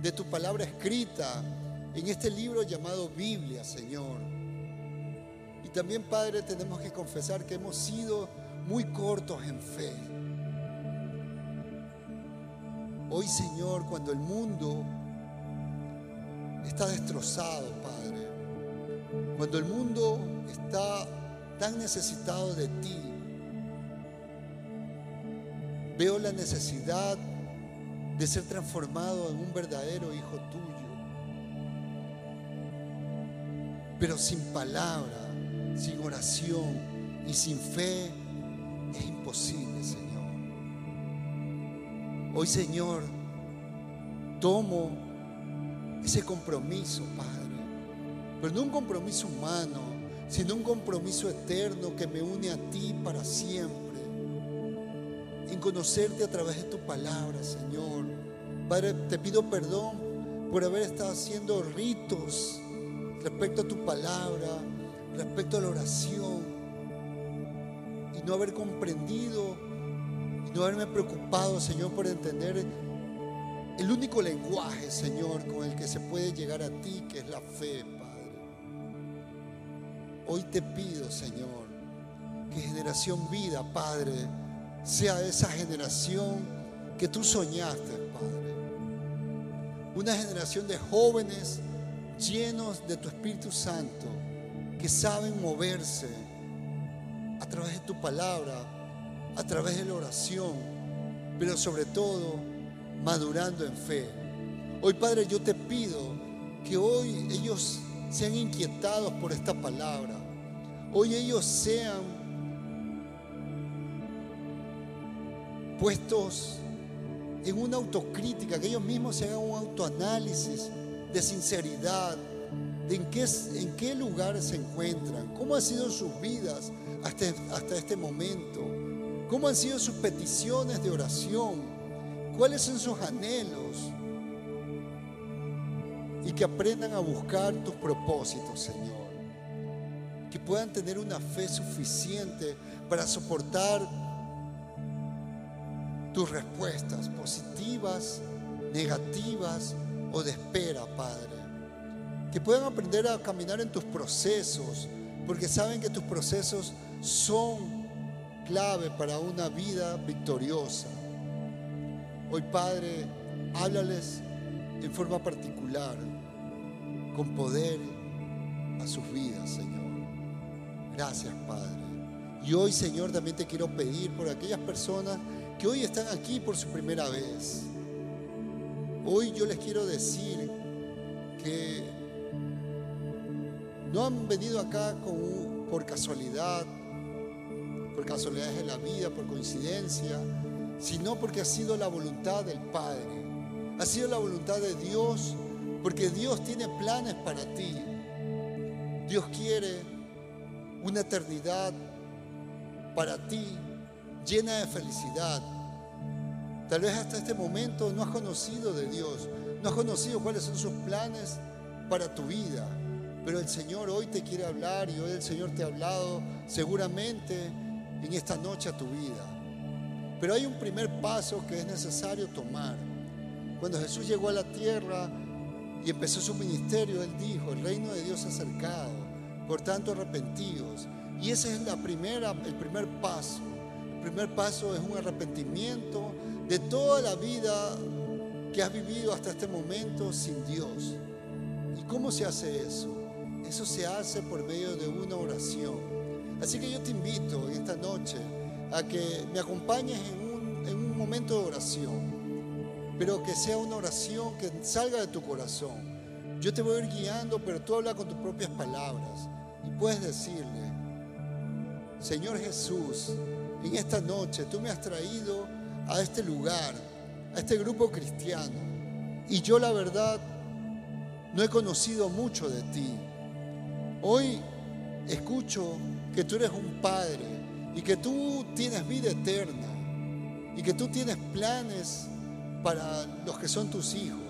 de tu palabra escrita en este libro llamado Biblia, Señor. Y también, Padre, tenemos que confesar que hemos sido muy cortos en fe. Hoy, Señor, cuando el mundo está destrozado, Padre, cuando el mundo está tan necesitado de ti, veo la necesidad de ser transformado en un verdadero hijo tuyo. Pero sin palabra, sin oración y sin fe es imposible, Señor. Hoy, Señor, tomo ese compromiso, Padre, pero no un compromiso humano, sino un compromiso eterno que me une a ti para siempre, en conocerte a través de tu palabra, Señor. Padre, te pido perdón por haber estado haciendo ritos respecto a tu palabra, respecto a la oración, y no haber comprendido, y no haberme preocupado, Señor, por entender el único lenguaje, Señor, con el que se puede llegar a ti, que es la fe, Padre. Hoy te pido, Señor, que generación vida, Padre, sea esa generación que tú soñaste, Padre. Una generación de jóvenes llenos de tu Espíritu Santo, que saben moverse a través de tu palabra, a través de la oración, pero sobre todo madurando en fe. Hoy, Padre, yo te pido que hoy ellos sean inquietados por esta palabra. Hoy ellos sean puestos en una autocrítica, que ellos mismos se hagan un autoanálisis de sinceridad, de en qué, en qué lugar se encuentran, cómo han sido sus vidas hasta, hasta este momento, cómo han sido sus peticiones de oración, cuáles son sus anhelos y que aprendan a buscar tus propósitos, Señor. Que puedan tener una fe suficiente para soportar tus respuestas positivas, negativas, o de espera, Padre. Que puedan aprender a caminar en tus procesos, porque saben que tus procesos son clave para una vida victoriosa. Hoy, Padre, háblales en forma particular, con poder a sus vidas, Señor. Gracias, Padre. Y hoy, Señor, también te quiero pedir por aquellas personas que hoy están aquí por su primera vez Hoy yo les quiero decir que no han venido acá por casualidad, por casualidades de la vida, por coincidencia, sino porque ha sido la voluntad del Padre, ha sido la voluntad de Dios, porque Dios tiene planes para ti. Dios quiere una eternidad para ti llena de felicidad, Tal vez hasta este momento no has conocido de Dios, no has conocido cuáles son sus planes para tu vida. Pero el Señor hoy te quiere hablar y hoy el Señor te ha hablado seguramente en esta noche a tu vida. Pero hay un primer paso que es necesario tomar. Cuando Jesús llegó a la tierra, y empezó su ministerio, él dijo, el reino de Dios ha acercado, por tanto arrepentidos. Y ese es la primera, el primer paso. El primer paso es un arrepentimiento de toda la vida que has vivido hasta este momento sin Dios. ¿Y cómo se hace eso? Eso se hace por medio de una oración. Así que yo te invito esta noche a que me acompañes en un, en un momento de oración, pero que sea una oración que salga de tu corazón. Yo te voy a ir guiando, pero tú habla con tus propias palabras y puedes decirle, Señor Jesús, en esta noche tú me has traído a este lugar, a este grupo cristiano, y yo la verdad no he conocido mucho de ti. Hoy escucho que tú eres un padre y que tú tienes vida eterna y que tú tienes planes para los que son tus hijos.